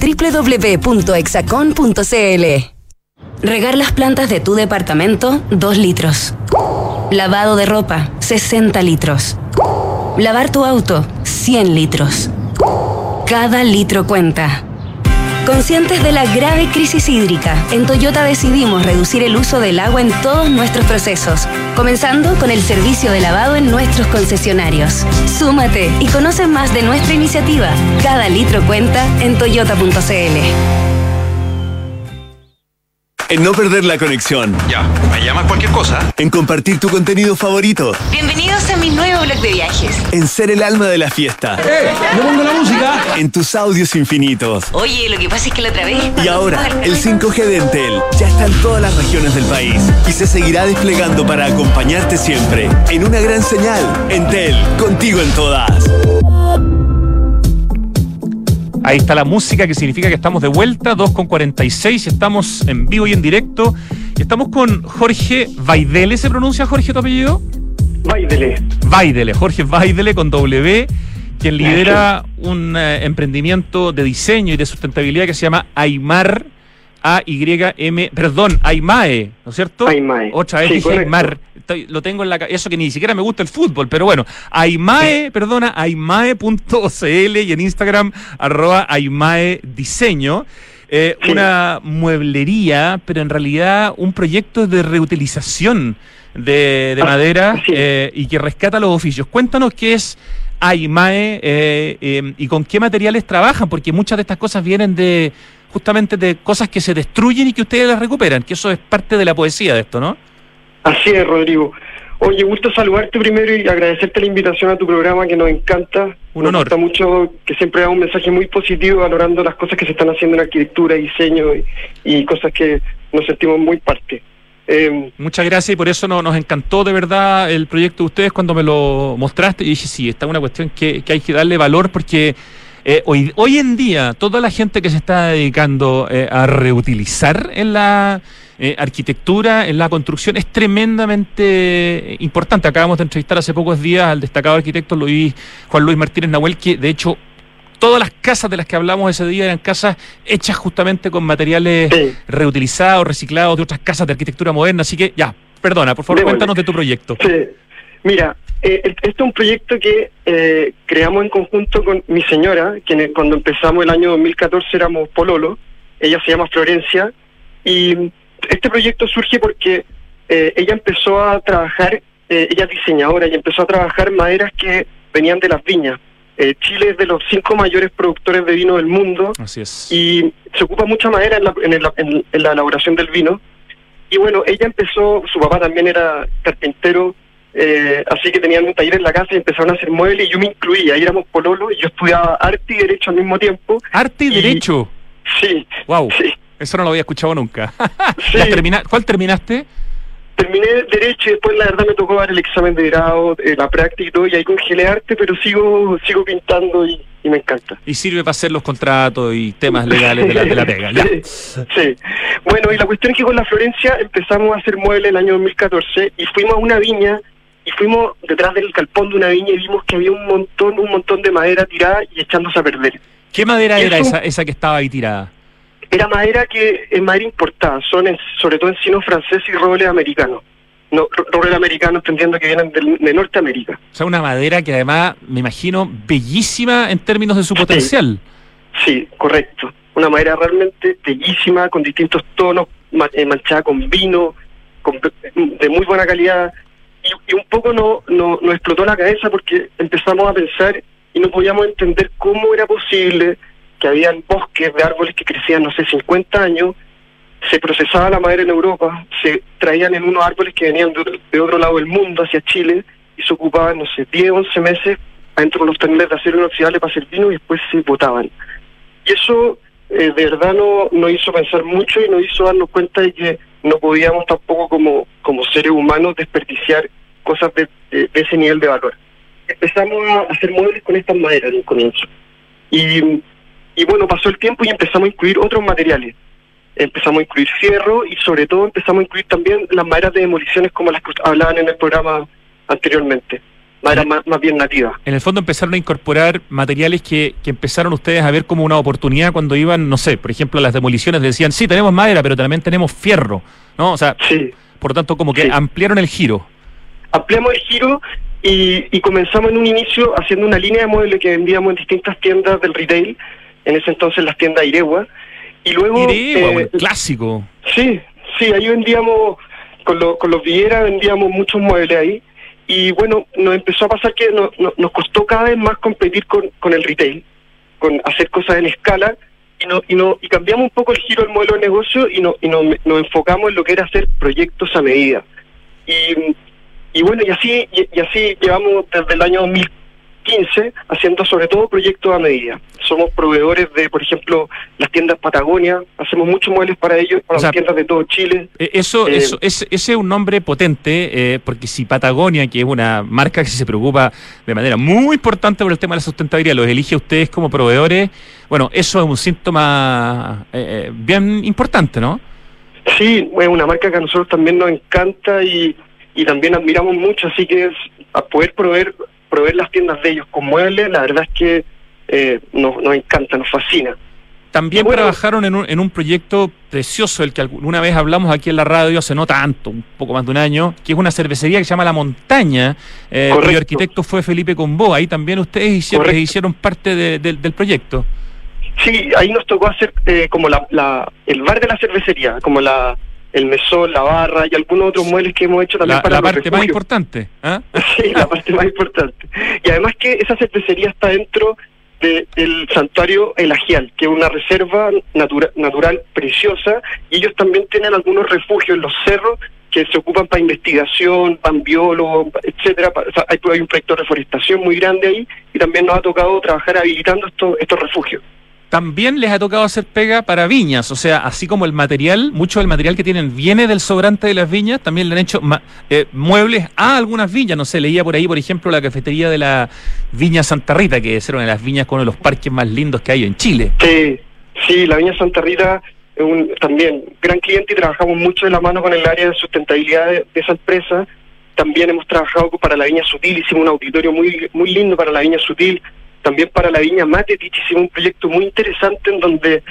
www.exacon.cl. Regar las plantas de tu departamento, 2 litros. Lavado de ropa, 60 litros. Lavar tu auto, 100 litros. Cada litro cuenta. Conscientes de la grave crisis hídrica, en Toyota decidimos reducir el uso del agua en todos nuestros procesos, comenzando con el servicio de lavado en nuestros concesionarios. Súmate y conoce más de nuestra iniciativa. Cada litro cuenta en toyota.cl en no perder la conexión. Ya, me llamas cualquier cosa. En compartir tu contenido favorito. Bienvenidos a mi nuevo blog de viajes. En ser el alma de la fiesta. ¡Eh! ¡No pongo la música! En tus audios infinitos. Oye, lo que pasa es que la otra vez. Y ahora, el 5G de Entel ya está en todas las regiones del país y se seguirá desplegando para acompañarte siempre. En una gran señal. Entel, contigo en todas. Ahí está la música, que significa que estamos de vuelta, 2 con 46, estamos en vivo y en directo. Y estamos con Jorge Vaidele, ¿se pronuncia Jorge tu apellido? Vaidele. Vaidele, Jorge Vaidele con W, quien lidera un eh, emprendimiento de diseño y de sustentabilidad que se llama Aymar a-Y-M, perdón, Aymae, ¿no es cierto? Aymae. Otra vez dije Aymar. Lo tengo en la eso que ni siquiera me gusta el fútbol, pero bueno, Aymae, perdona, aymae.cl y en Instagram, arroba Aymae Diseño. Eh, una mueblería, pero en realidad un proyecto de reutilización de, ah, madera eh, y que rescata los oficios. Cuéntanos qué es Aymae eh, y con qué materiales trabajan, porque muchas de estas cosas vienen de justamente de cosas que se destruyen y que ustedes las recuperan, que eso es parte de la poesía de esto, ¿no? Así es, Rodrigo. Oye, gusto saludarte primero y agradecerte la invitación a tu programa que nos encanta. Un honor. Nos gusta mucho que siempre da un mensaje muy positivo valorando las cosas que se están haciendo en arquitectura, diseño y, cosas que nos sentimos muy parte. Em, Muchas gracias y por eso nos encantó de verdad el proyecto de ustedes cuando me lo mostraste y dije, sí, esta es una cuestión que, que hay que darle valor porque eh, hoy, hoy en día, toda la gente que se está dedicando eh, a reutilizar en la eh, arquitectura, en la construcción, es tremendamente importante. Acabamos de entrevistar hace pocos días al destacado arquitecto Luis, Juan Luis Martínez Nahuel, que de hecho todas las casas de las que hablamos ese día eran casas hechas justamente con materiales reutilizados, reciclados de otras casas de arquitectura moderna. Así que ya, perdona, por favor, cuéntanos de tu proyecto. Sí. Mira, eh, este es un proyecto que eh, creamos en conjunto con mi señora, que cuando empezamos el año 2014 éramos pololo, ella se llama Florencia, y este proyecto surge porque eh, ella empezó a trabajar, eh, ella es diseñadora, y empezó a trabajar maderas que venían de las viñas. Chile es de los cinco mayores productores de vino del mundo Así es. y se ocupa mucha madera en la, en, en la elaboración del vino. Y bueno, ella empezó, su papá también era carpintero, eh, así que tenían un taller en la casa y empezaron a hacer muebles y yo me incluía, ahí éramos pololo y yo estudiaba arte y derecho al mismo tiempo. ¿Arte y, derecho? Sí. Wow. Eso no lo había escuchado nunca. ¿Cuál terminaste? Terminé derecho y después la verdad me tocó dar el examen de grado, eh, la práctica y todo, y ahí congelé arte, pero sigo sigo pintando y, me encanta. Y sirve para hacer los contratos y temas legales de la, de la pega. Sí, Bueno, y la cuestión es que con la Florencia empezamos a hacer muebles el año 2014 y fuimos a una viña y fuimos detrás del calpón de una viña y vimos que había un montón, un montón de madera tirada y echándose a perder. ¿Qué madera era esa, esa que estaba ahí tirada? Era madera que es madera importada, son sobre todo encino francés y roble americano. no, roble americano, entendiendo que vienen del- de Norteamérica. O sea, una madera que además, me imagino, bellísima en términos de su potencial. Sí, correcto. Una madera realmente bellísima, con distintos tonos, eh, manchada con vino, con- de muy buena calidad. Y, y un poco no, no, nos explotó la cabeza porque empezamos a pensar y no podíamos entender cómo era posible que habían bosques de árboles que crecían, no sé, 50 años, se procesaba la madera en Europa, se traían en unos árboles que venían de otro, de otro lado del mundo, hacia Chile, y se ocupaban, no sé, 10, 11 meses adentro de los toneles de acero inoxidable para hacer vino y después se botaban. Y eso eh, de verdad no nos hizo pensar mucho y nos hizo darnos cuenta de que no podíamos tampoco como, como seres humanos desperdiciar cosas de, de- ese nivel de valor. Empezamos a hacer muebles con estas maderas en un comienzo. Y, y bueno, pasó el tiempo y empezamos a incluir otros materiales. Empezamos a incluir fierro y sobre todo empezamos a incluir también las maderas de demoliciones como las que hablaban en el programa anteriormente. Maderas más, más bien nativas. En el fondo empezaron a incorporar materiales que, que empezaron ustedes a ver como una oportunidad cuando iban, no sé, por ejemplo, a las demoliciones decían, sí, tenemos madera, pero también tenemos fierro, ¿no? O sea, por lo tanto, como que Sí. ampliaron el giro. ampliamos el giro y, y comenzamos en un inicio haciendo una línea de muebles que vendíamos en distintas tiendas del retail, en ese entonces las tiendas Iregua, y luego... Iregua, eh, un clásico. Sí, sí, ahí vendíamos, con, lo- con los Villera vendíamos muchos muebles ahí, y bueno, nos empezó a pasar que no- no- nos costó cada vez más competir con, con el retail, con hacer cosas en escala, y no, y no y cambiamos un poco el giro del modelo de negocio y, no, y no- nos enfocamos en lo que era hacer proyectos a medida. Y, y bueno, y así, y, y así llevamos desde el año 2015 haciendo sobre todo proyectos a medida. Somos proveedores de, por ejemplo, las tiendas Patagonia, hacemos muchos muebles para ellos, para O sea, las tiendas de todo Chile. Eh, Eso, Eh, eso ese, ese es un nombre potente, eh, porque si Patagonia, que es una marca que se preocupa de manera muy importante por el tema de la sustentabilidad, los elige a ustedes como proveedores, bueno, eso es un síntoma eh, eh, bien importante, ¿no? Sí, es una marca que a nosotros también nos encanta y, y también admiramos mucho, así que es a poder proveer, proveer las tiendas de ellos con muebles, la verdad es que eh, nos, nos encanta, nos fascina. También trabajaron en un, en un proyecto precioso, el que alguna vez hablamos aquí en la radio hace no tanto, un poco más de un año, que es una cervecería que se llama La Montaña, eh, cuyo arquitecto fue Felipe Combo. Ahí también ustedes hicieron, parte de- del- del proyecto. Sí, ahí nos tocó hacer eh, como la, la, el bar de la cervecería, como la el mesón, la barra y algunos otros muebles que hemos hecho también La, para la parte más importante. ¿ah? Sí, la parte más importante. Y además que esa cervecería está dentro de- del santuario El Ajial, que es una reserva natura- natural preciosa, y ellos también tienen algunos refugios en los cerros que se ocupan para investigación, para biólogos, etcétera. Pa- o sea, hay, hay un proyecto de reforestación muy grande ahí, y también nos ha tocado trabajar habilitando estos, estos refugios. También les ha tocado hacer pega para viñas, o sea, así como el material, mucho del material que tienen viene del sobrante de las viñas, también le han hecho eh, muebles a algunas viñas, no sé, leía por ahí, por ejemplo, la cafetería de la Viña Santa Rita, que es una de las viñas con uno de los parques más lindos que hay en Chile. Sí, sí, la Viña Santa Rita es un también gran cliente y trabajamos mucho de la mano con el área de sustentabilidad de, de esa empresa. También hemos trabajado para la Viña Sutil, hicimos un auditorio muy muy lindo para la Viña Sutil. También para la Viña Matetich hicimos un proyecto muy interesante en donde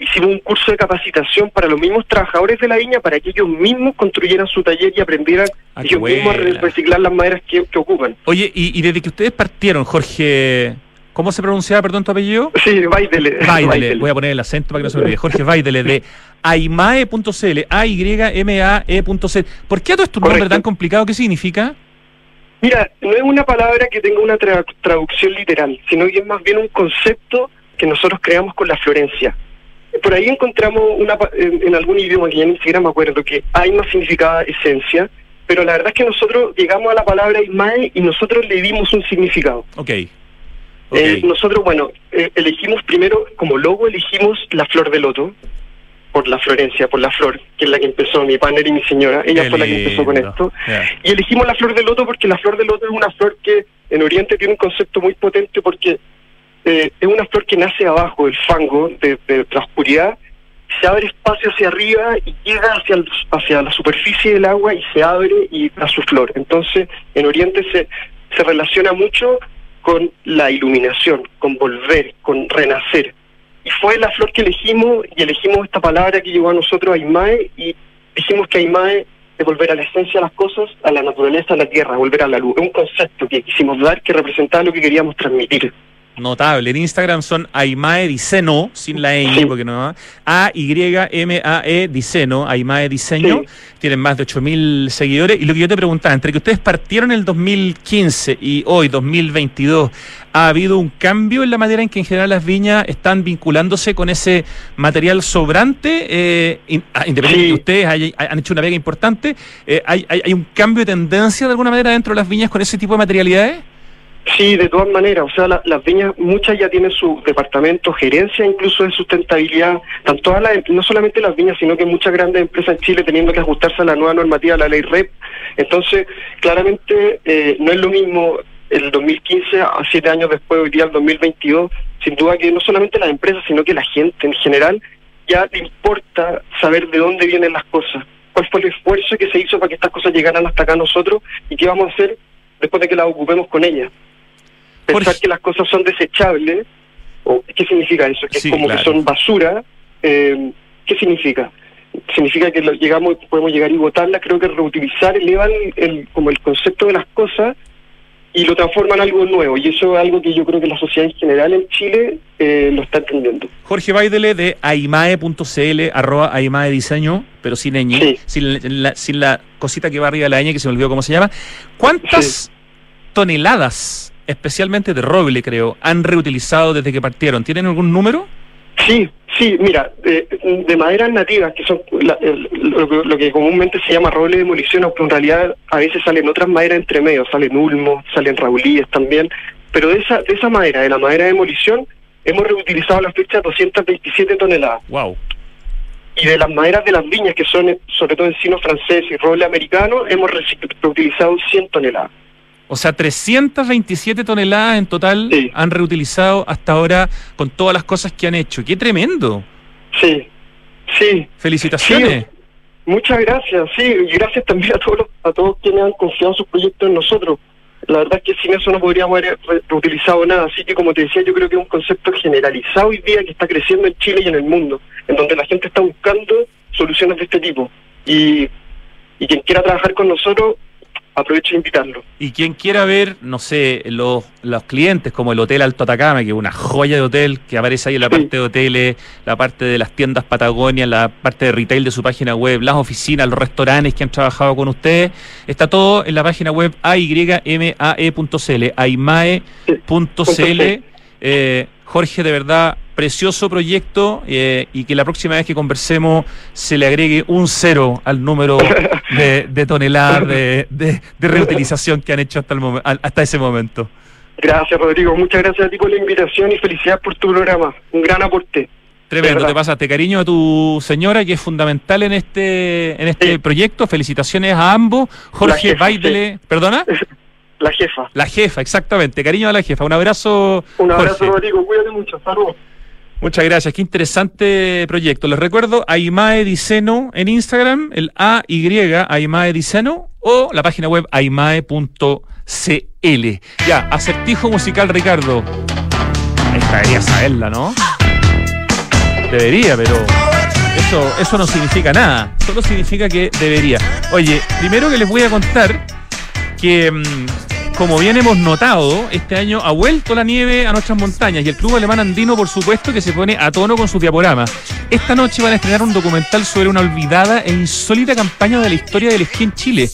hicimos un curso de capacitación para los mismos trabajadores de la viña para que ellos mismos construyeran su taller y aprendieran Ah, ellos mismos a reciclar las maderas que, que ocupan. Oye, y, y desde que ustedes partieron, Jorge, ¿cómo se pronunciaba, perdón, tu apellido? Sí, Baidele. Baidele, voy a poner el acento para que no se me olvide. Jorge Baidele, de aimae.cl, A-Y-M-A-E.cl. ¿Por qué a todo esto un nombre tan complicado? ¿Qué significa? Mira, no es una palabra que tenga una tra- traducción literal, sino que es más bien un concepto que nosotros creamos con la Florencia. Por ahí encontramos una, en, en algún idioma que ya ni siquiera me acuerdo que Aima significaba esencia, pero la verdad es que nosotros llegamos a la palabra Aimae y nosotros le dimos un significado. Ok. Eh, nosotros, bueno, eh, elegimos primero, como logo, elegimos la flor de loto, por la Florencia, por la flor, que es la que empezó mi partner y mi señora. Ella Qué fue la que empezó con esto. Y elegimos la flor de loto porque la flor de loto es una flor que en Oriente tiene un concepto muy potente porque eh, es una flor que nace abajo del fango, de, de la oscuridad, se abre espacio hacia arriba y llega hacia, el- hacia la superficie del agua y se abre y da su flor. Entonces, en Oriente se, se relaciona mucho con la iluminación, con volver, con renacer. Y fue la flor que elegimos y elegimos esta palabra que llegó a nosotros, Aimae, y dijimos que Aimae es volver a la esencia de las cosas, a la naturaleza, a la tierra, volver a la luz. Es un concepto que quisimos dar que representaba lo que queríamos transmitir. Notable. En Instagram son Aimae Diceno, sin la ñ, porque no A-Y-M-A-E Diceno, Aimae Diseño. Tienen más de 8.000 seguidores. Y lo que yo te preguntaba, entre que ustedes partieron en el 2015 y hoy, 2022, ¿ha habido un cambio en la manera en que en general las viñas están vinculándose con ese material sobrante? Eh, ah, independiente de que ustedes hay- han hecho una pega importante, eh, ¿hay, hay, hay un cambio de tendencia de alguna manera dentro de las viñas con ese tipo de materialidades? Sí, de todas maneras, o sea, la- las viñas, muchas ya tienen su departamento, gerencia incluso de sustentabilidad, tanto todas las, no solamente las viñas, sino que muchas grandes empresas en Chile teniendo que ajustarse a la nueva normativa, a la ley REP. Entonces, claramente eh, no es lo mismo el 2015 a siete años después, hoy día el 2022, sin duda que no solamente las empresas, sino que la gente en general ya le importa saber de dónde vienen las cosas, cuál fue el esfuerzo que se hizo para que estas cosas llegaran hasta acá a nosotros y qué vamos a hacer después de que las ocupemos con ellas. Pensar que las cosas son desechables, o ¿qué significa eso? Que Sí, es como claro. que son basura, eh, ¿qué significa? Significa que lo- llegamos, podemos llegar y botarlas, creo que reutilizar eleva el, como el concepto de las cosas y lo transforma en algo nuevo. Y eso es algo que yo creo que la sociedad en general en Chile eh, lo está entendiendo. Jorge Baidele de aimae.cl, arroba aimae diseño, pero sin ñ, sin, la, sin la cosita que va arriba de la ñ, que se me olvidó cómo se llama. ¿Cuántas toneladas, especialmente de roble, creo, han reutilizado desde que partieron? ¿Tienen algún número? Sí, sí, mira, de, de maderas nativas, que son la- el- lo, que- lo que comúnmente se llama roble de demolición, aunque en realidad a veces salen otras maderas entre medio, salen ulmos, salen raulíes también, pero de esa, de esa madera, de la madera de demolición, hemos reutilizado a la fecha 227 toneladas. Wow. Y de las maderas de las viñas, que son sobre todo encino francés y roble americano, hemos reutilizado 100 toneladas. O sea, 327 toneladas en total han reutilizado hasta ahora con todas las cosas que han hecho. ¡Qué tremendo! Sí, sí. Felicitaciones. Sí, muchas gracias, sí, y gracias también a todos los- a todos quienes han confiado sus proyectos en nosotros. La verdad es que sin eso no podríamos haber re- reutilizado nada, así que como te decía, yo creo que es un concepto generalizado hoy día que está creciendo en Chile y en el mundo, en donde la gente está buscando soluciones de este tipo. Y, y quien quiera trabajar con nosotros, aprovecho de invitarlo. Y quien quiera ver, no sé, los, los clientes como el Hotel Alto Atacama, que es una joya de hotel que aparece ahí en la parte de hoteles, la parte de las tiendas Patagonia, la parte de retail de su página web, las oficinas, los restaurantes que han trabajado con ustedes, está todo en la página web aymae.cl, aymae.cl. Eh, Jorge, de verdad, precioso proyecto eh, y que la próxima vez que conversemos se le agregue un cero al número de, de toneladas de, de- de reutilización que han hecho hasta, el momen- hasta ese momento. Gracias, Rodrigo. Muchas gracias a ti por la invitación y felicidades por tu programa. Un gran aporte. Tremendo, te pasaste cariño a tu señora que es fundamental en este en este proyecto. Felicitaciones a ambos. Jorge jefa, Baidele, ¿perdona? La jefa. La jefa, exactamente. Cariño a la jefa. Un abrazo. Un abrazo, Jorge. Rodrigo. Cuídate mucho. Saludos. Muchas gracias, qué interesante proyecto. Les recuerdo Aimae Diceno en Instagram, el AY Aimae Diceno o la página web aimae.cl. Ya, acertijo musical Ricardo. Debería saberla, ¿no? Debería, pero eso, eso no significa nada. Solo significa que debería. Oye, primero que les voy a contar que, mm, como bien hemos notado, este año ha vuelto la nieve a nuestras montañas y el Club Alemán Andino, por supuesto, que se pone a tono con sus diaporamas. Esta noche van a estrenar un documental sobre una olvidada e insólita campaña de la historia del esquí en Chile.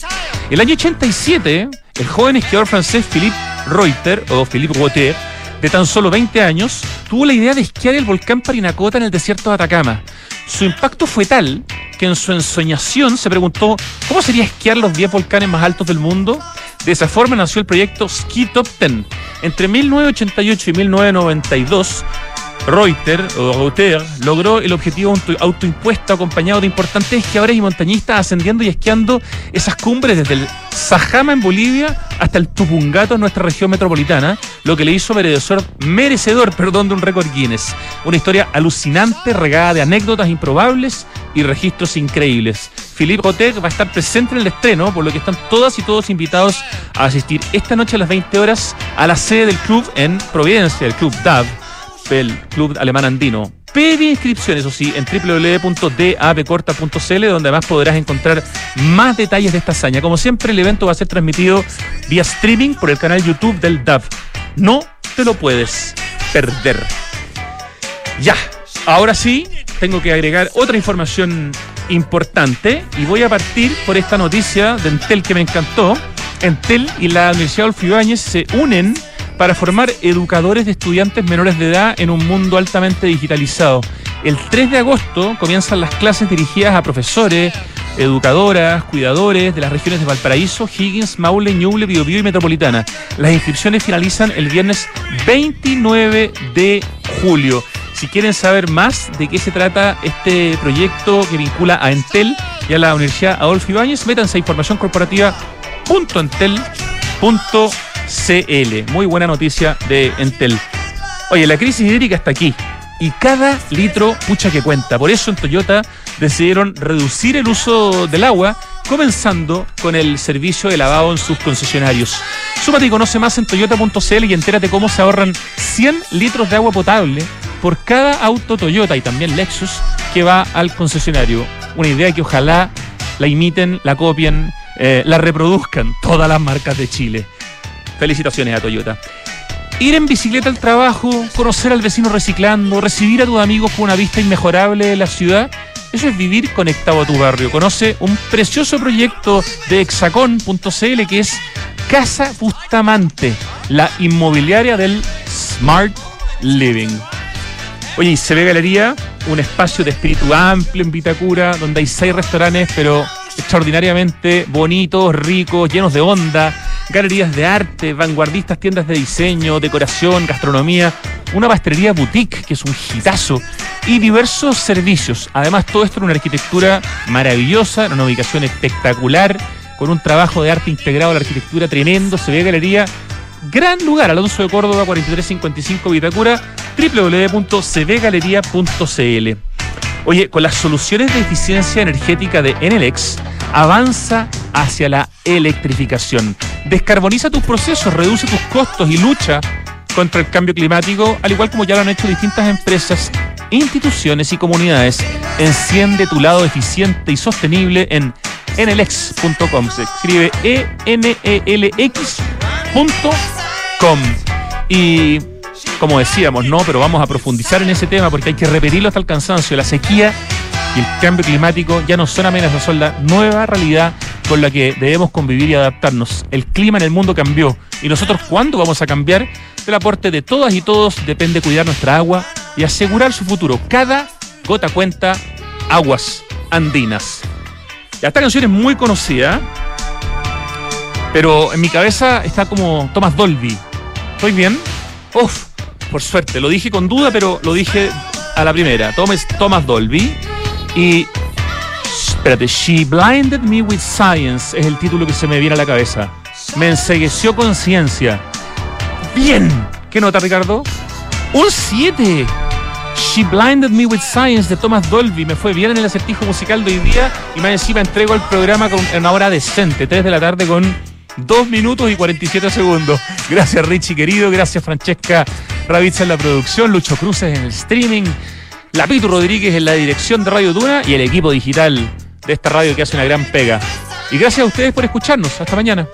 El año 87, el joven esquiador francés Philippe Reuter, o Philippe Reuter, de tan solo 20 años, tuvo la idea de esquiar el volcán Parinacota en el desierto de Atacama. Su impacto fue tal que en su ensoñación se preguntó cómo sería esquiar los 10 volcanes más altos del mundo. De esa forma nació el proyecto Ski Top 10. Entre 1988 y 1992, Reuter, o Reuter logró el objetivo auto- autoimpuesto acompañado de importantes esquiadores y montañistas ascendiendo y esquiando esas cumbres desde el Sajama en Bolivia hasta el Tupungato en nuestra región metropolitana, lo que le hizo merecedor, merecedor perdón, de un récord Guinness. Una historia alucinante, regada de anécdotas improbables y registros increíbles. Philippe Reuter va a estar presente en el estreno, por lo que están todas y todos invitados a asistir esta noche a las 20 horas a la sede del club en Providencia, el Club DAV el Club Alemán Andino. previa inscripción, eso sí, en www.dapcorta.cl, donde además podrás encontrar más detalles de esta hazaña. Como siempre, el evento va a ser transmitido vía streaming por el canal YouTube del DAP. No te lo puedes perder. Ya, ahora sí, tengo que agregar otra información importante y voy a partir por esta noticia de Entel que me encantó. Entel y la Universidad Adolfo Ibáñez se unen para formar educadores de estudiantes menores de edad en un mundo altamente digitalizado. El 3 de agosto comienzan las clases dirigidas a profesores, educadoras, cuidadores de las regiones de Valparaíso, Higgins, Maule, Ñuble, Biobío y Metropolitana. Las inscripciones finalizan el viernes 29 de julio. Si quieren saber más de qué se trata este proyecto que vincula a Entel y a la Universidad Adolfo Ibáñez, métanse a informacióncorporativa.entel.cl. Muy buena noticia de Entel. Oye, la crisis hídrica está aquí y cada litro pucha que cuenta. Por eso en Toyota decidieron reducir el uso del agua, comenzando con el servicio de lavado en sus concesionarios. Súmate y conoce más en toyota.cl y entérate cómo se ahorran 100 litros de agua potable por cada auto Toyota y también Lexus que va al concesionario. Una idea que ojalá la imiten, la copien, eh, la reproduzcan todas las marcas de Chile. Felicitaciones a Toyota. Ir en bicicleta al trabajo, conocer al vecino reciclando, recibir a tus amigos con una vista inmejorable de la ciudad, eso es vivir conectado a tu barrio. Conoce un precioso proyecto de hexacon.cl que es Casa Bustamante, la inmobiliaria del Smart Living. Oye, y se ve Galería, un espacio de espíritu amplio en Vitacura, donde hay seis restaurantes, pero extraordinariamente bonitos, ricos, llenos de onda, galerías de arte, vanguardistas, tiendas de diseño, decoración, gastronomía, una pastelería boutique, que es un hitazo, y diversos servicios. Además, todo esto en una arquitectura maravillosa, en una ubicación espectacular, con un trabajo de arte integrado a la arquitectura tremendo, se ve Galería gran lugar, Alonso de Córdoba 4355 Vitacura, www.cvgalería.cl. Oye, con las soluciones de eficiencia energética de Enelex, avanza hacia la electrificación. Descarboniza tus procesos, reduce tus costos y lucha contra el cambio climático, al igual como ya lo han hecho distintas empresas, instituciones y comunidades. Enciende tu lado eficiente y sostenible en enelex.com. Se escribe e n e l x.com. Y como decíamos, no, pero vamos a profundizar en ese tema porque hay que repetirlo hasta el cansancio. La sequía y el cambio climático ya no son amenazas, son la nueva realidad con la que debemos convivir y adaptarnos. El clima en el mundo cambió y nosotros cuándo vamos a cambiar? Del aporte de todas y todos depende cuidar nuestra agua y asegurar su futuro. Cada gota cuenta, aguas andinas. Esta canción es muy conocida, pero en mi cabeza está como Thomas Dolby. ¿Estoy bien? Uf, por suerte, lo dije con duda, pero lo dije a la primera. Thomas, Thomas Dolby. Y. Espérate, She Blinded Me with Science es el título que se me viene a la cabeza. Me ensegueció con ciencia. Bien. ¿Qué nota, Ricardo? Un 7. She Blinded Me with Science de Thomas Dolby. Me fue bien en el acertijo musical de hoy día y más encima entrego el programa con una hora decente, 3 de la tarde con 2 minutos y 47 segundos. Gracias Richie querido, gracias Francesca Ravizza en la producción, Lucho Cruces en el streaming, Lapito Rodríguez en la dirección de Radio Duna y el equipo digital de esta radio que hace una gran pega. Y gracias a ustedes por escucharnos. Hasta mañana.